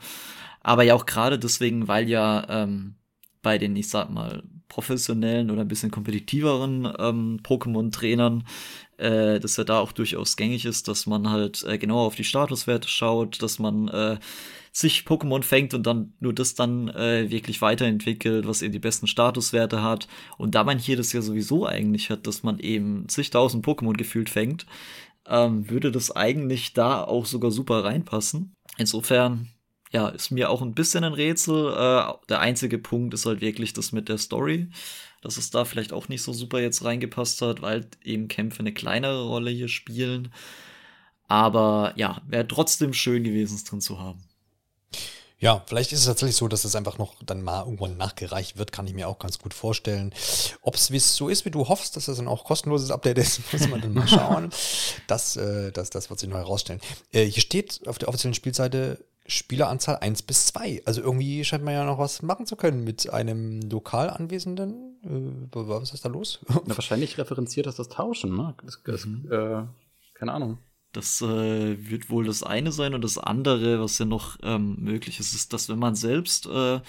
Aber ja auch gerade deswegen, weil ja ähm, bei den, ich sag mal, professionellen oder ein bisschen kompetitiveren ähm, Pokémon-Trainern, äh, dass ja da auch durchaus gängig ist, dass man halt äh, genauer auf die Statuswerte schaut, dass man äh, sich Pokémon fängt und dann nur das dann äh, wirklich weiterentwickelt, was eben die besten Statuswerte hat. Und da man hier das ja sowieso eigentlich hat, dass man eben zigtausend Pokémon gefühlt fängt, ähm, würde das eigentlich da auch sogar super reinpassen. Insofern, ja, ist mir auch ein bisschen ein Rätsel. Äh, der einzige Punkt ist halt wirklich das mit der Story, dass es da vielleicht auch nicht so super jetzt reingepasst hat, weil eben Kämpfe eine kleinere Rolle hier spielen. Aber ja, wäre trotzdem schön gewesen, es drin zu haben. Ja, vielleicht ist es tatsächlich so, dass es einfach noch dann mal irgendwann nachgereicht wird, kann ich mir auch ganz gut vorstellen. Ob es so ist, wie du hoffst, dass das dann auch kostenloses Update ist, muss man dann mal schauen. Das, äh, das, das wird sich noch herausstellen. Äh, hier steht auf der offiziellen Spielseite Spieleranzahl 1 bis 2. Also irgendwie scheint man ja noch was machen zu können mit einem lokal Anwesenden. Äh, was ist da los? Na, wahrscheinlich referenziert das das Tauschen, ne? Das, das, mhm. äh, keine Ahnung. Das äh, wird wohl das eine sein und das andere, was ja noch ähm, möglich ist, ist, dass wenn man selbst, äh,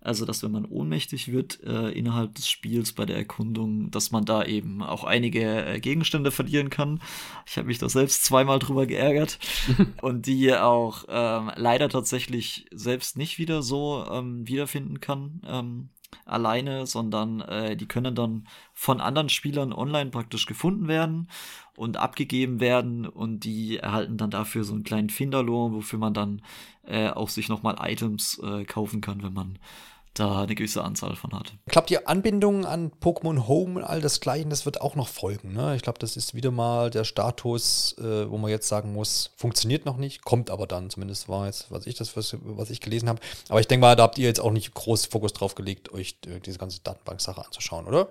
also dass wenn man ohnmächtig wird äh, innerhalb des Spiels bei der Erkundung, dass man da eben auch einige äh, Gegenstände verlieren kann. Ich habe mich da selbst zweimal drüber geärgert und die auch ähm, leider tatsächlich selbst nicht wieder so ähm, wiederfinden kann. Ähm, alleine, sondern äh, die können dann von anderen Spielern online praktisch gefunden werden und abgegeben werden und die erhalten dann dafür so einen kleinen Finderlohn, wofür man dann äh, auch sich nochmal Items äh, kaufen kann, wenn man da eine gewisse Anzahl von hat. Ich glaube, die Anbindung an Pokémon Home und all das Gleiche, das wird auch noch folgen. Ne? Ich glaube, das ist wieder mal der Status, äh, wo man jetzt sagen muss, funktioniert noch nicht, kommt aber dann. Zumindest war jetzt, was ich das, was, ich gelesen habe. Aber ich denke mal, da habt ihr jetzt auch nicht groß Fokus drauf gelegt, euch äh, diese ganze Datenbank-Sache anzuschauen, oder?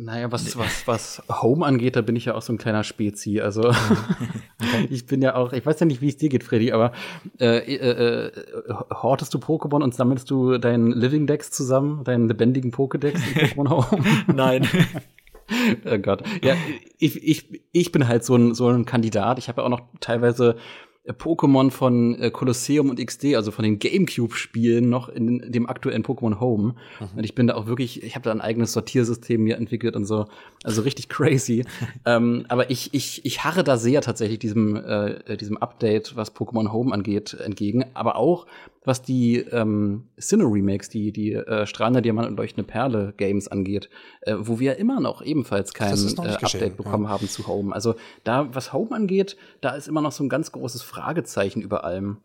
Naja, was, was, was Home angeht, da bin ich ja auch so ein kleiner Spezi. Also ich bin ja auch, ich weiß ja nicht, wie es dir geht, Freddy, aber äh, äh, äh, hortest du Pokémon und sammelst du deinen Living Decks zusammen, deinen lebendigen Pokédex in Pokémon Home? Nein. oh Gott. Ja, ich, ich, ich bin halt so ein, so ein Kandidat. Ich habe ja auch noch teilweise Pokémon von äh, Colosseum und XD, also von den GameCube-Spielen, noch in dem aktuellen Pokémon Home. Mhm. Und ich bin da auch wirklich, ich habe da ein eigenes Sortiersystem mir entwickelt und so. Also richtig crazy. ähm, aber ich, ich, ich harre da sehr tatsächlich diesem, äh, diesem Update, was Pokémon Home angeht, entgegen. Aber auch, was die ähm, Sinnoh-Remakes, die, die äh, Strahlender Diamant und Leuchtende Perle Games angeht, äh, wo wir immer noch ebenfalls kein äh, Update bekommen ja. haben zu Home. Also da, was Home angeht, da ist immer noch so ein ganz großes Fragezeichen über allem.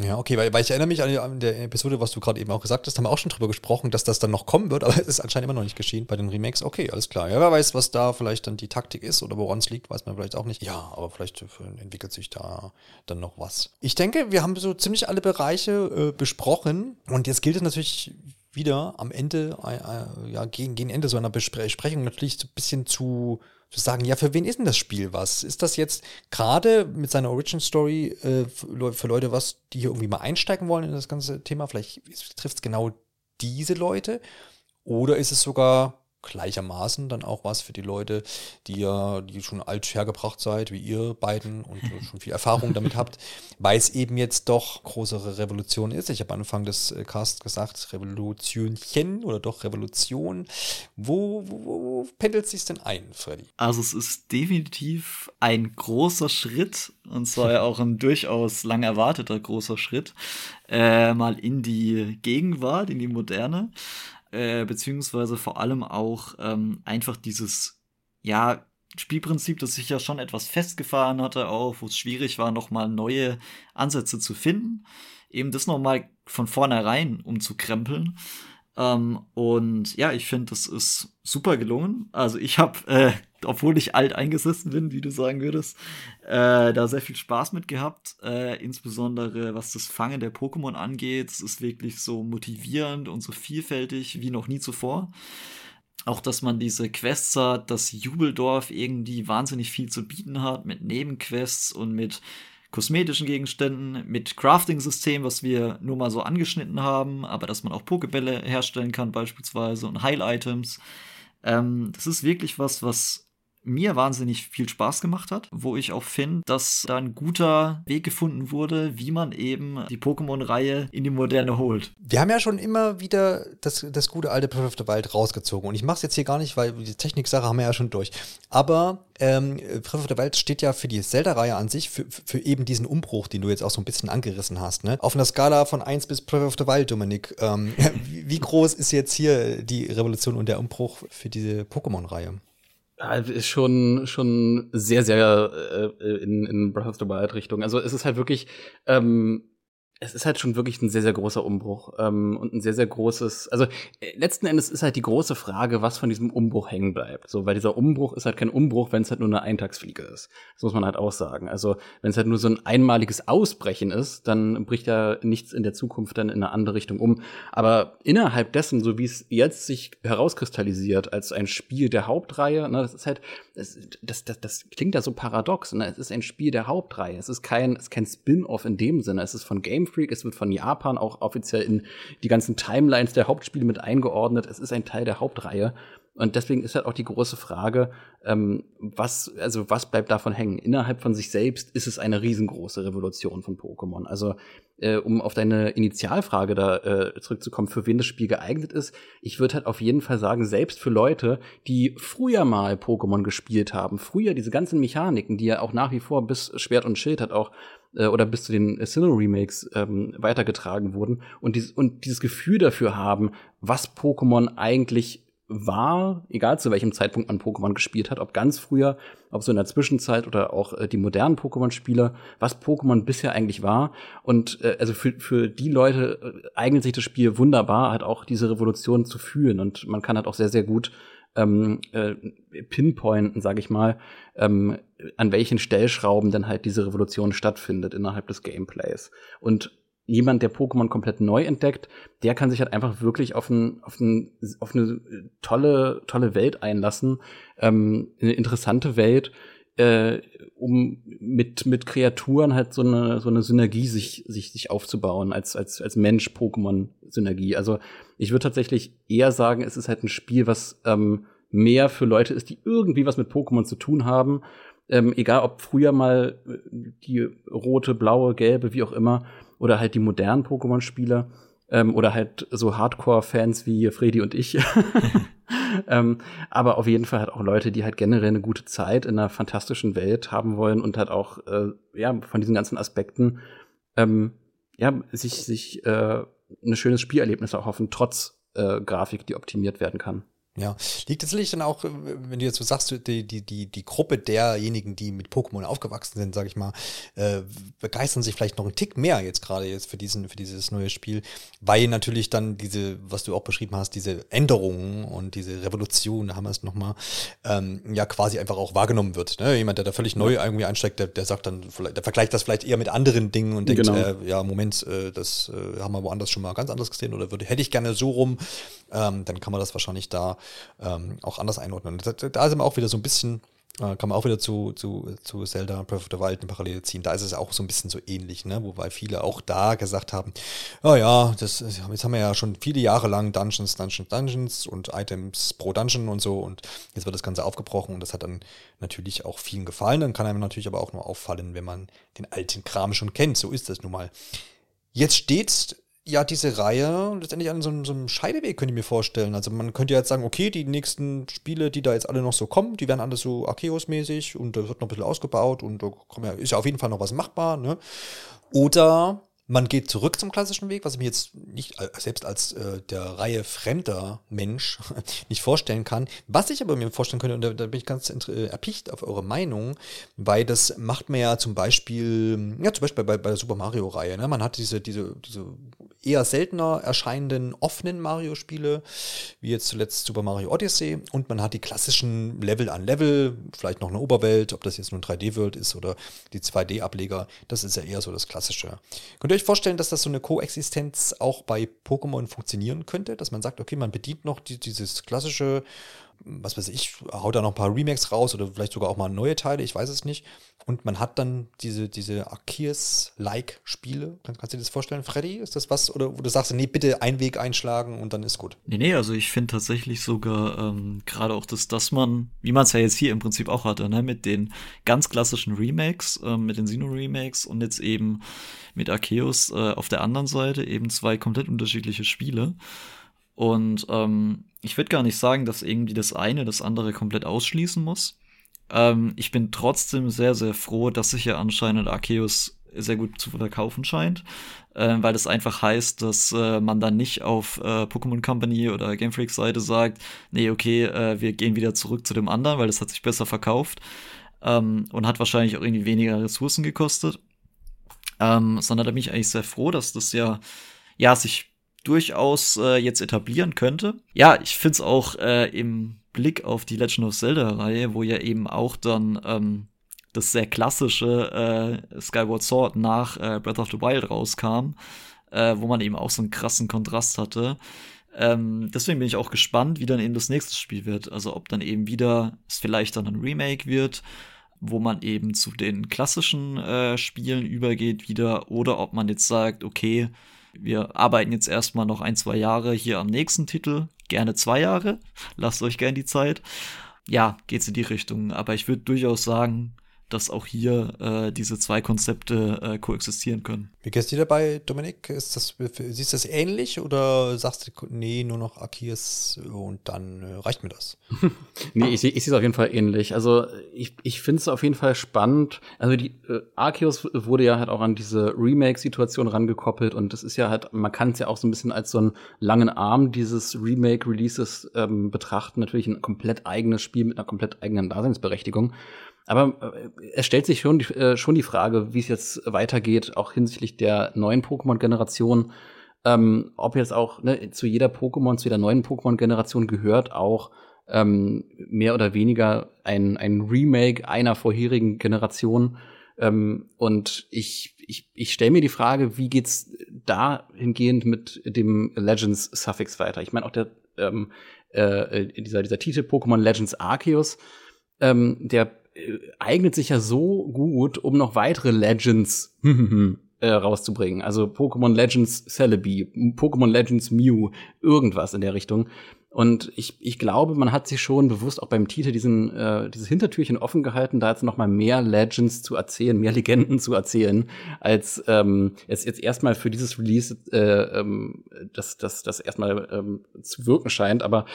Ja, okay, weil, weil ich erinnere mich an, der Episode, was du gerade eben auch gesagt hast, haben wir auch schon drüber gesprochen, dass das dann noch kommen wird, aber es ist anscheinend immer noch nicht geschehen bei den Remakes. Okay, alles klar. Ja, wer weiß, was da vielleicht dann die Taktik ist oder woran es liegt, weiß man vielleicht auch nicht. Ja, aber vielleicht entwickelt sich da dann noch was. Ich denke, wir haben so ziemlich alle Bereiche äh, besprochen und jetzt gilt es natürlich wieder am Ende, äh, äh, ja, gegen, gegen Ende so einer Besprechung natürlich so ein bisschen zu zu sagen, ja, für wen ist denn das Spiel was? Ist das jetzt gerade mit seiner Origin Story äh, für Leute was, die hier irgendwie mal einsteigen wollen in das ganze Thema? Vielleicht trifft es genau diese Leute. Oder ist es sogar gleichermaßen dann auch was für die Leute, die ja, die schon alt hergebracht seid, wie ihr beiden und schon viel Erfahrung damit habt, weil es eben jetzt doch größere Revolution ist. Ich habe Anfang des äh, Casts gesagt, Revolutionchen oder doch Revolution. Wo, wo, wo pendelt sich denn ein, Freddy? Also es ist definitiv ein großer Schritt und zwar ja auch ein durchaus lang erwarteter großer Schritt, äh, mal in die Gegenwart, in die Moderne äh, beziehungsweise vor allem auch ähm, einfach dieses, ja, Spielprinzip, das sich ja schon etwas festgefahren hatte, auch wo es schwierig war, nochmal neue Ansätze zu finden, eben das nochmal von vornherein umzukrempeln. Ähm, und ja, ich finde, das ist super gelungen. Also ich habe, äh, obwohl ich alt eingesessen bin, wie du sagen würdest, äh, da sehr viel Spaß mit gehabt. Äh, insbesondere was das Fangen der Pokémon angeht. Es ist wirklich so motivierend und so vielfältig wie noch nie zuvor. Auch, dass man diese Quests hat, dass Jubeldorf irgendwie wahnsinnig viel zu bieten hat mit Nebenquests und mit kosmetischen Gegenständen, mit Crafting-System, was wir nur mal so angeschnitten haben, aber dass man auch Pokebälle herstellen kann beispielsweise und Heil-Items. Ähm, das ist wirklich was, was mir wahnsinnig viel Spaß gemacht hat, wo ich auch finde, dass da ein guter Weg gefunden wurde, wie man eben die Pokémon-Reihe in die Moderne holt. Wir haben ja schon immer wieder das, das gute alte Breath of the Wild rausgezogen und ich mache es jetzt hier gar nicht, weil die Technik-Sache haben wir ja schon durch. Aber ähm, Breath of the Wild steht ja für die Zelda-Reihe an sich, für, für eben diesen Umbruch, den du jetzt auch so ein bisschen angerissen hast. Ne? Auf einer Skala von 1 bis Breath of the Wild, Dominik, ähm, wie groß ist jetzt hier die Revolution und der Umbruch für diese Pokémon-Reihe? Ist schon schon sehr sehr äh, in, in Breath of the Wild Richtung. Also es ist halt wirklich ähm, es ist halt schon wirklich ein sehr, sehr großer Umbruch ähm, und ein sehr, sehr großes, also äh, letzten Endes ist halt die große Frage, was von diesem Umbruch hängen bleibt. So, weil dieser Umbruch ist halt kein Umbruch, wenn es halt nur eine Eintagsfliege ist. Das muss man halt auch sagen. Also, wenn es halt nur so ein einmaliges Ausbrechen ist, dann bricht ja nichts in der Zukunft dann in eine andere Richtung um. Aber innerhalb dessen, so wie es jetzt sich herauskristallisiert als ein Spiel der Hauptreihe, ne, das ist halt, das, das, das, das klingt ja so paradox, ne? Es ist ein Spiel der Hauptreihe. Es ist kein, es ist kein Spin-off in dem Sinne. Es ist von Game Freak, es wird von Japan auch offiziell in die ganzen Timelines der Hauptspiele mit eingeordnet. Es ist ein Teil der Hauptreihe. Und deswegen ist halt auch die große Frage, ähm, was, also was bleibt davon hängen? Innerhalb von sich selbst ist es eine riesengroße Revolution von Pokémon. Also, äh, um auf deine Initialfrage da äh, zurückzukommen, für wen das Spiel geeignet ist, ich würde halt auf jeden Fall sagen, selbst für Leute, die früher mal Pokémon gespielt haben, früher diese ganzen Mechaniken, die ja auch nach wie vor bis Schwert und Schild hat auch äh, oder bis zu den Sinnoh-Remakes ähm, weitergetragen wurden und, dies, und dieses Gefühl dafür haben, was Pokémon eigentlich war, egal zu welchem Zeitpunkt man Pokémon gespielt hat, ob ganz früher, ob so in der Zwischenzeit oder auch äh, die modernen Pokémon-Spieler, was Pokémon bisher eigentlich war. Und äh, also für, für die Leute äh, eignet sich das Spiel wunderbar, halt auch diese Revolution zu fühlen. Und man kann halt auch sehr, sehr gut ähm, äh, pinpointen, sage ich mal, ähm, an welchen Stellschrauben dann halt diese Revolution stattfindet innerhalb des Gameplays. Und jemand, der Pokémon komplett neu entdeckt, der kann sich halt einfach wirklich auf, ein, auf, ein, auf eine tolle, tolle Welt einlassen, ähm, eine interessante Welt, äh, um mit, mit Kreaturen halt so eine, so eine Synergie sich, sich, sich aufzubauen, als, als, als Mensch-Pokémon-Synergie. Also ich würde tatsächlich eher sagen, es ist halt ein Spiel, was ähm, mehr für Leute ist, die irgendwie was mit Pokémon zu tun haben. Ähm, egal ob früher mal äh, die rote, blaue, gelbe, wie auch immer, oder halt die modernen Pokémon-Spieler ähm, oder halt so Hardcore-Fans wie Freddy und ich. ähm, aber auf jeden Fall halt auch Leute, die halt generell eine gute Zeit in einer fantastischen Welt haben wollen und halt auch äh, ja von diesen ganzen Aspekten ähm, ja sich sich äh, ein schönes Spielerlebnis erhoffen, trotz äh, Grafik, die optimiert werden kann. Ja, liegt es natürlich dann auch, wenn du jetzt so sagst, die, die, die, die Gruppe derjenigen, die mit Pokémon aufgewachsen sind, sag ich mal, äh, begeistern sich vielleicht noch einen Tick mehr jetzt gerade jetzt für diesen, für dieses neue Spiel, weil natürlich dann diese, was du auch beschrieben hast, diese Änderungen und diese Revolution, da haben wir es nochmal, ähm, ja quasi einfach auch wahrgenommen wird. Ne? Jemand, der da völlig neu irgendwie einsteigt, der, der sagt dann, der vergleicht das vielleicht eher mit anderen Dingen und denkt, genau. äh, ja, Moment, äh, das äh, haben wir woanders schon mal ganz anders gesehen oder würde, hätte ich gerne so rum, ähm, dann kann man das wahrscheinlich da ähm, auch anders einordnen. Da, da sind wir auch wieder so ein bisschen, äh, kann man auch wieder zu, zu, zu Zelda Breath of the Wild eine Parallele ziehen. Da ist es auch so ein bisschen so ähnlich, ne? wobei viele auch da gesagt haben, oh ja, das, jetzt haben wir ja schon viele Jahre lang Dungeons, Dungeons, Dungeons und Items pro Dungeon und so und jetzt wird das Ganze aufgebrochen und das hat dann natürlich auch vielen gefallen. Dann kann einem natürlich aber auch nur auffallen, wenn man den alten Kram schon kennt. So ist das nun mal. Jetzt steht ja diese Reihe letztendlich an so, so, einem Scheideweg, könnte ich mir vorstellen. Also man könnte jetzt sagen, okay, die nächsten Spiele, die da jetzt alle noch so kommen, die werden alles so Arceus-mäßig und da wird noch ein bisschen ausgebaut und da ist ja auf jeden Fall noch was machbar. Ne? Oder man geht zurück zum klassischen Weg, was ich mir jetzt nicht selbst als äh, der Reihe fremder Mensch nicht vorstellen kann. Was ich aber mir vorstellen könnte, und da, da bin ich ganz äh, erpicht auf eure Meinung, weil das macht man ja zum Beispiel, ja, zum Beispiel bei, bei der Super Mario-Reihe. Ne? Man hat diese, diese, diese eher seltener erscheinenden offenen Mario-Spiele, wie jetzt zuletzt Super Mario Odyssey, und man hat die klassischen Level an Level, vielleicht noch eine Oberwelt, ob das jetzt nur ein 3D-World ist oder die 2D-Ableger, das ist ja eher so das Klassische. Könnt ihr euch vorstellen, dass das so eine Koexistenz auch bei Pokémon funktionieren könnte, dass man sagt, okay, man bedient noch die, dieses klassische was weiß ich, haut da noch ein paar Remakes raus oder vielleicht sogar auch mal neue Teile, ich weiß es nicht. Und man hat dann diese, diese Arceus-like-Spiele. Kann, kannst du dir das vorstellen, Freddy? Ist das was? Oder wo du sagst, nee, bitte einen Weg einschlagen und dann ist gut? Nee, nee, also ich finde tatsächlich sogar ähm, gerade auch das, dass man, wie man es ja jetzt hier im Prinzip auch hatte, ne, mit den ganz klassischen Remakes, ähm, mit den Sino-Remakes und jetzt eben mit Arceus äh, auf der anderen Seite eben zwei komplett unterschiedliche Spiele. Und ähm, ich würde gar nicht sagen, dass irgendwie das eine das andere komplett ausschließen muss. Ähm, ich bin trotzdem sehr, sehr froh, dass sich ja anscheinend Arceus sehr gut zu verkaufen scheint, äh, weil das einfach heißt, dass äh, man dann nicht auf äh, Pokémon Company oder Game Freak Seite sagt, nee, okay, äh, wir gehen wieder zurück zu dem anderen, weil das hat sich besser verkauft ähm, und hat wahrscheinlich auch irgendwie weniger Ressourcen gekostet. Ähm, sondern da bin ich eigentlich sehr froh, dass das ja, ja, sich durchaus äh, jetzt etablieren könnte. Ja, ich finde es auch äh, im Blick auf die Legend of Zelda-Reihe, wo ja eben auch dann ähm, das sehr klassische äh, Skyward Sword nach äh, Breath of the Wild rauskam, äh, wo man eben auch so einen krassen Kontrast hatte. Ähm, deswegen bin ich auch gespannt, wie dann eben das nächste Spiel wird. Also ob dann eben wieder es vielleicht dann ein Remake wird, wo man eben zu den klassischen äh, Spielen übergeht wieder, oder ob man jetzt sagt, okay, wir arbeiten jetzt erstmal noch ein, zwei Jahre hier am nächsten Titel. Gerne zwei Jahre. Lasst euch gerne die Zeit. Ja, geht's in die Richtung. Aber ich würde durchaus sagen, dass auch hier äh, diese zwei Konzepte äh, koexistieren können. Wie gehst du dabei, Dominik? Ist das, siehst du das ähnlich oder sagst du, nee, nur noch Arceus und dann äh, reicht mir das? nee, ich, ich sehe es auf jeden Fall ähnlich. Also ich, ich finde es auf jeden Fall spannend. Also die äh, Arceus wurde ja halt auch an diese Remake-Situation rangekoppelt und das ist ja halt, man kann es ja auch so ein bisschen als so einen langen Arm dieses Remake-Releases ähm, betrachten. Natürlich ein komplett eigenes Spiel mit einer komplett eigenen Daseinsberechtigung. Aber äh, es stellt sich schon äh, schon die Frage, wie es jetzt weitergeht, auch hinsichtlich der neuen Pokémon-Generation. Ähm, ob jetzt auch ne, zu jeder Pokémon, zu jeder neuen Pokémon-Generation gehört auch ähm, mehr oder weniger ein, ein Remake einer vorherigen Generation. Ähm, und ich, ich, ich stelle mir die Frage, wie geht's dahingehend mit dem Legends-Suffix weiter? Ich meine, auch der ähm, äh, dieser, dieser Titel Pokémon Legends Arceus, ähm, der äh, eignet sich ja so gut, um noch weitere Legends äh, rauszubringen. Also Pokémon Legends Celebi, Pokémon Legends Mew, irgendwas in der Richtung. Und ich, ich glaube, man hat sich schon bewusst auch beim Titel diesen, äh, dieses Hintertürchen offen gehalten, da jetzt noch mal mehr Legends zu erzählen, mehr Legenden zu erzählen, als ähm, es jetzt erstmal für dieses Release äh, ähm, das, das, das erstmal ähm, zu wirken scheint. Aber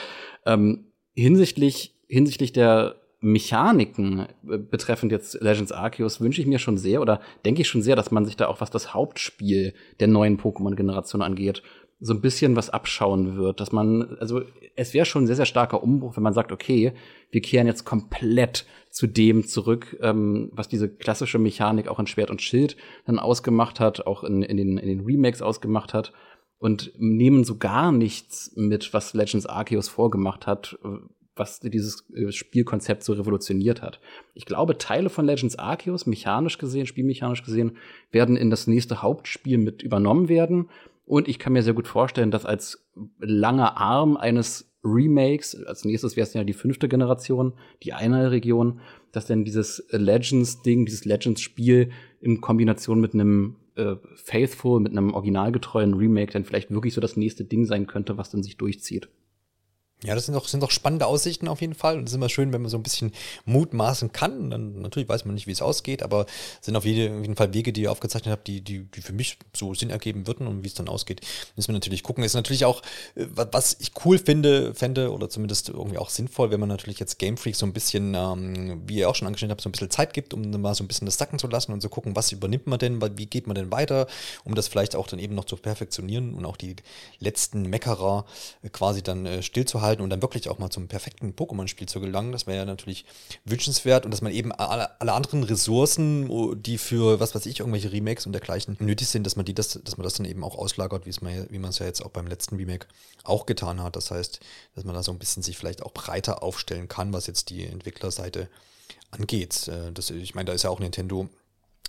ähm, hinsichtlich, hinsichtlich der Mechaniken äh, betreffend jetzt Legends Arceus wünsche ich mir schon sehr oder denke ich schon sehr, dass man sich da auch was das Hauptspiel der neuen Pokémon-Generation angeht, so ein bisschen was abschauen wird, dass man, also es wäre schon ein sehr, sehr starker Umbruch, wenn man sagt, okay, wir kehren jetzt komplett zu dem zurück, ähm, was diese klassische Mechanik auch in Schwert und Schild dann ausgemacht hat, auch in, in, den, in den Remakes ausgemacht hat und nehmen so gar nichts mit, was Legends Arceus vorgemacht hat, was dieses äh, Spielkonzept so revolutioniert hat. Ich glaube, Teile von Legends Arceus, mechanisch gesehen, spielmechanisch gesehen, werden in das nächste Hauptspiel mit übernommen werden. Und ich kann mir sehr gut vorstellen, dass als langer Arm eines Remakes, als nächstes wäre es ja die fünfte Generation, die eine Region, dass dann dieses Legends-Ding, dieses Legends-Spiel in Kombination mit einem äh, Faithful, mit einem originalgetreuen Remake dann vielleicht wirklich so das nächste Ding sein könnte, was dann sich durchzieht. Ja, das sind doch, sind doch spannende Aussichten auf jeden Fall. Und es ist immer schön, wenn man so ein bisschen mutmaßen kann. Dann natürlich weiß man nicht, wie es ausgeht, aber es sind auf jeden Fall Wege, die ihr aufgezeichnet habt, die, die, die für mich so Sinn ergeben würden und wie es dann ausgeht, müssen wir natürlich gucken. Ist natürlich auch, äh, was ich cool finde, fände, oder zumindest irgendwie auch sinnvoll, wenn man natürlich jetzt Game Freak so ein bisschen, ähm, wie ihr auch schon angeschnitten habt, so ein bisschen Zeit gibt, um mal so ein bisschen das sacken zu lassen und zu gucken, was übernimmt man denn, wie geht man denn weiter, um das vielleicht auch dann eben noch zu perfektionieren und auch die letzten Meckerer quasi dann äh, stillzuhalten halten und dann wirklich auch mal zum perfekten Pokémon-Spiel zu gelangen. Das wäre ja natürlich wünschenswert und dass man eben alle, alle, anderen Ressourcen, die für was weiß ich, irgendwelche Remakes und dergleichen nötig sind, dass man die das, dass man das dann eben auch auslagert, man, wie man es ja jetzt auch beim letzten Remake auch getan hat. Das heißt, dass man da so ein bisschen sich vielleicht auch breiter aufstellen kann, was jetzt die Entwicklerseite angeht. Äh, das, ich meine, da ist ja auch Nintendo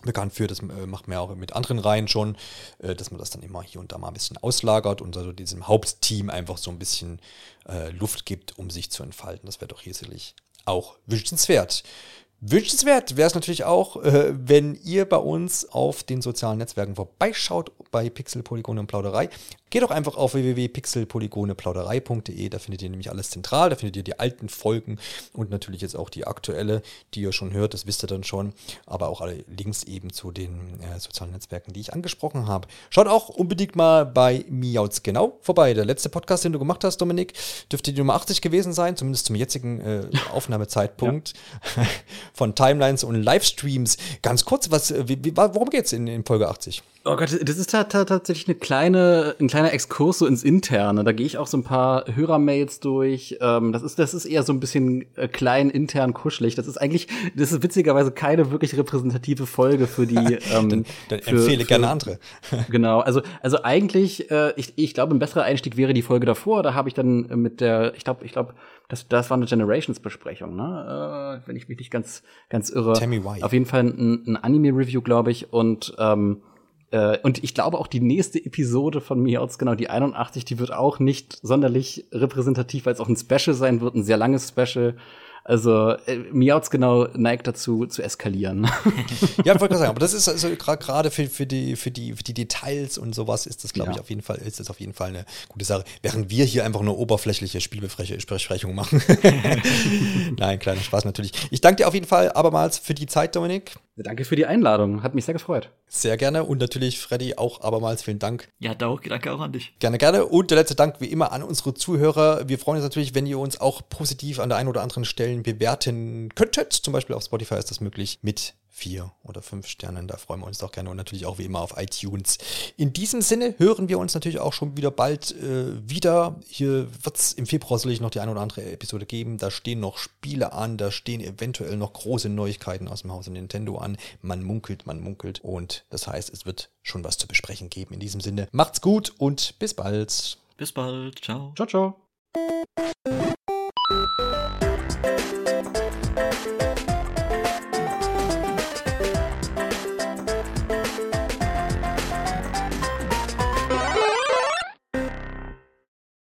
bekannt für, das äh, macht man ja auch mit anderen Reihen schon, äh, dass man das dann immer hier und da mal ein bisschen auslagert und also diesem Hauptteam einfach so ein bisschen äh, Luft gibt, um sich zu entfalten. Das wäre doch hier sicherlich auch wünschenswert. Wünschenswert wäre es natürlich auch, äh, wenn ihr bei uns auf den sozialen Netzwerken vorbeischaut, bei Pixel, Polygone und Plauderei. Geht doch einfach auf www.pixelpolygoneplauderei.de, da findet ihr nämlich alles zentral, da findet ihr die alten Folgen und natürlich jetzt auch die aktuelle, die ihr schon hört, das wisst ihr dann schon, aber auch alle Links eben zu den äh, sozialen Netzwerken, die ich angesprochen habe. Schaut auch unbedingt mal bei Miauts genau vorbei. Der letzte Podcast, den du gemacht hast, Dominik, dürfte die Nummer 80 gewesen sein, zumindest zum jetzigen äh, Aufnahmezeitpunkt von Timelines und Livestreams. Ganz kurz, was, wie, wie, worum geht's in, in Folge 80? Oh Gott, das ist tatsächlich eine kleine, ein kleiner Exkurs so ins Interne. Da gehe ich auch so ein paar Hörermails durch. Ähm, das ist, das ist eher so ein bisschen äh, klein, intern, kuschelig. Das ist eigentlich, das ist witzigerweise keine wirklich repräsentative Folge für die. Ähm, dann, dann für, empfehle für, gerne andere. genau, also, also eigentlich, äh, ich, ich glaube, ein besserer Einstieg wäre die Folge davor. Da habe ich dann mit der, ich glaube, ich glaube, das, das war eine Generations-Besprechung, ne? Äh, wenn ich mich nicht ganz, ganz irre. Tell me why. Auf jeden Fall ein, ein Anime-Review, glaube ich. Und ähm, äh, und ich glaube auch die nächste Episode von Miauts, genau die 81, die wird auch nicht sonderlich repräsentativ, weil es auch ein Special sein wird, ein sehr langes Special. Also äh, Miauts genau neigt dazu zu eskalieren. ja, ich wollte gerade sagen, aber das ist also gerade für, für, die, für, die, für die Details und sowas ist das, glaube ja. ich, auf jeden Fall, ist das auf jeden Fall eine gute Sache. Während wir hier einfach nur oberflächliche Spielbesprechungen machen. Nein, kleiner Spaß natürlich. Ich danke dir auf jeden Fall abermals für die Zeit, Dominik. Danke für die Einladung. Hat mich sehr gefreut. Sehr gerne. Und natürlich, Freddy, auch abermals vielen Dank. Ja, danke auch an dich. Gerne, gerne. Und der letzte Dank, wie immer, an unsere Zuhörer. Wir freuen uns natürlich, wenn ihr uns auch positiv an der einen oder anderen Stelle bewerten könntet. Zum Beispiel auf Spotify ist das möglich mit vier oder fünf Sternen. Da freuen wir uns doch gerne und natürlich auch wie immer auf iTunes. In diesem Sinne hören wir uns natürlich auch schon wieder bald äh, wieder. Hier wird es im Februar sicherlich noch die eine oder andere Episode geben. Da stehen noch Spiele an, da stehen eventuell noch große Neuigkeiten aus dem Hause Nintendo an. Man munkelt, man munkelt und das heißt, es wird schon was zu besprechen geben. In diesem Sinne, macht's gut und bis bald. Bis bald. Ciao. Ciao, ciao.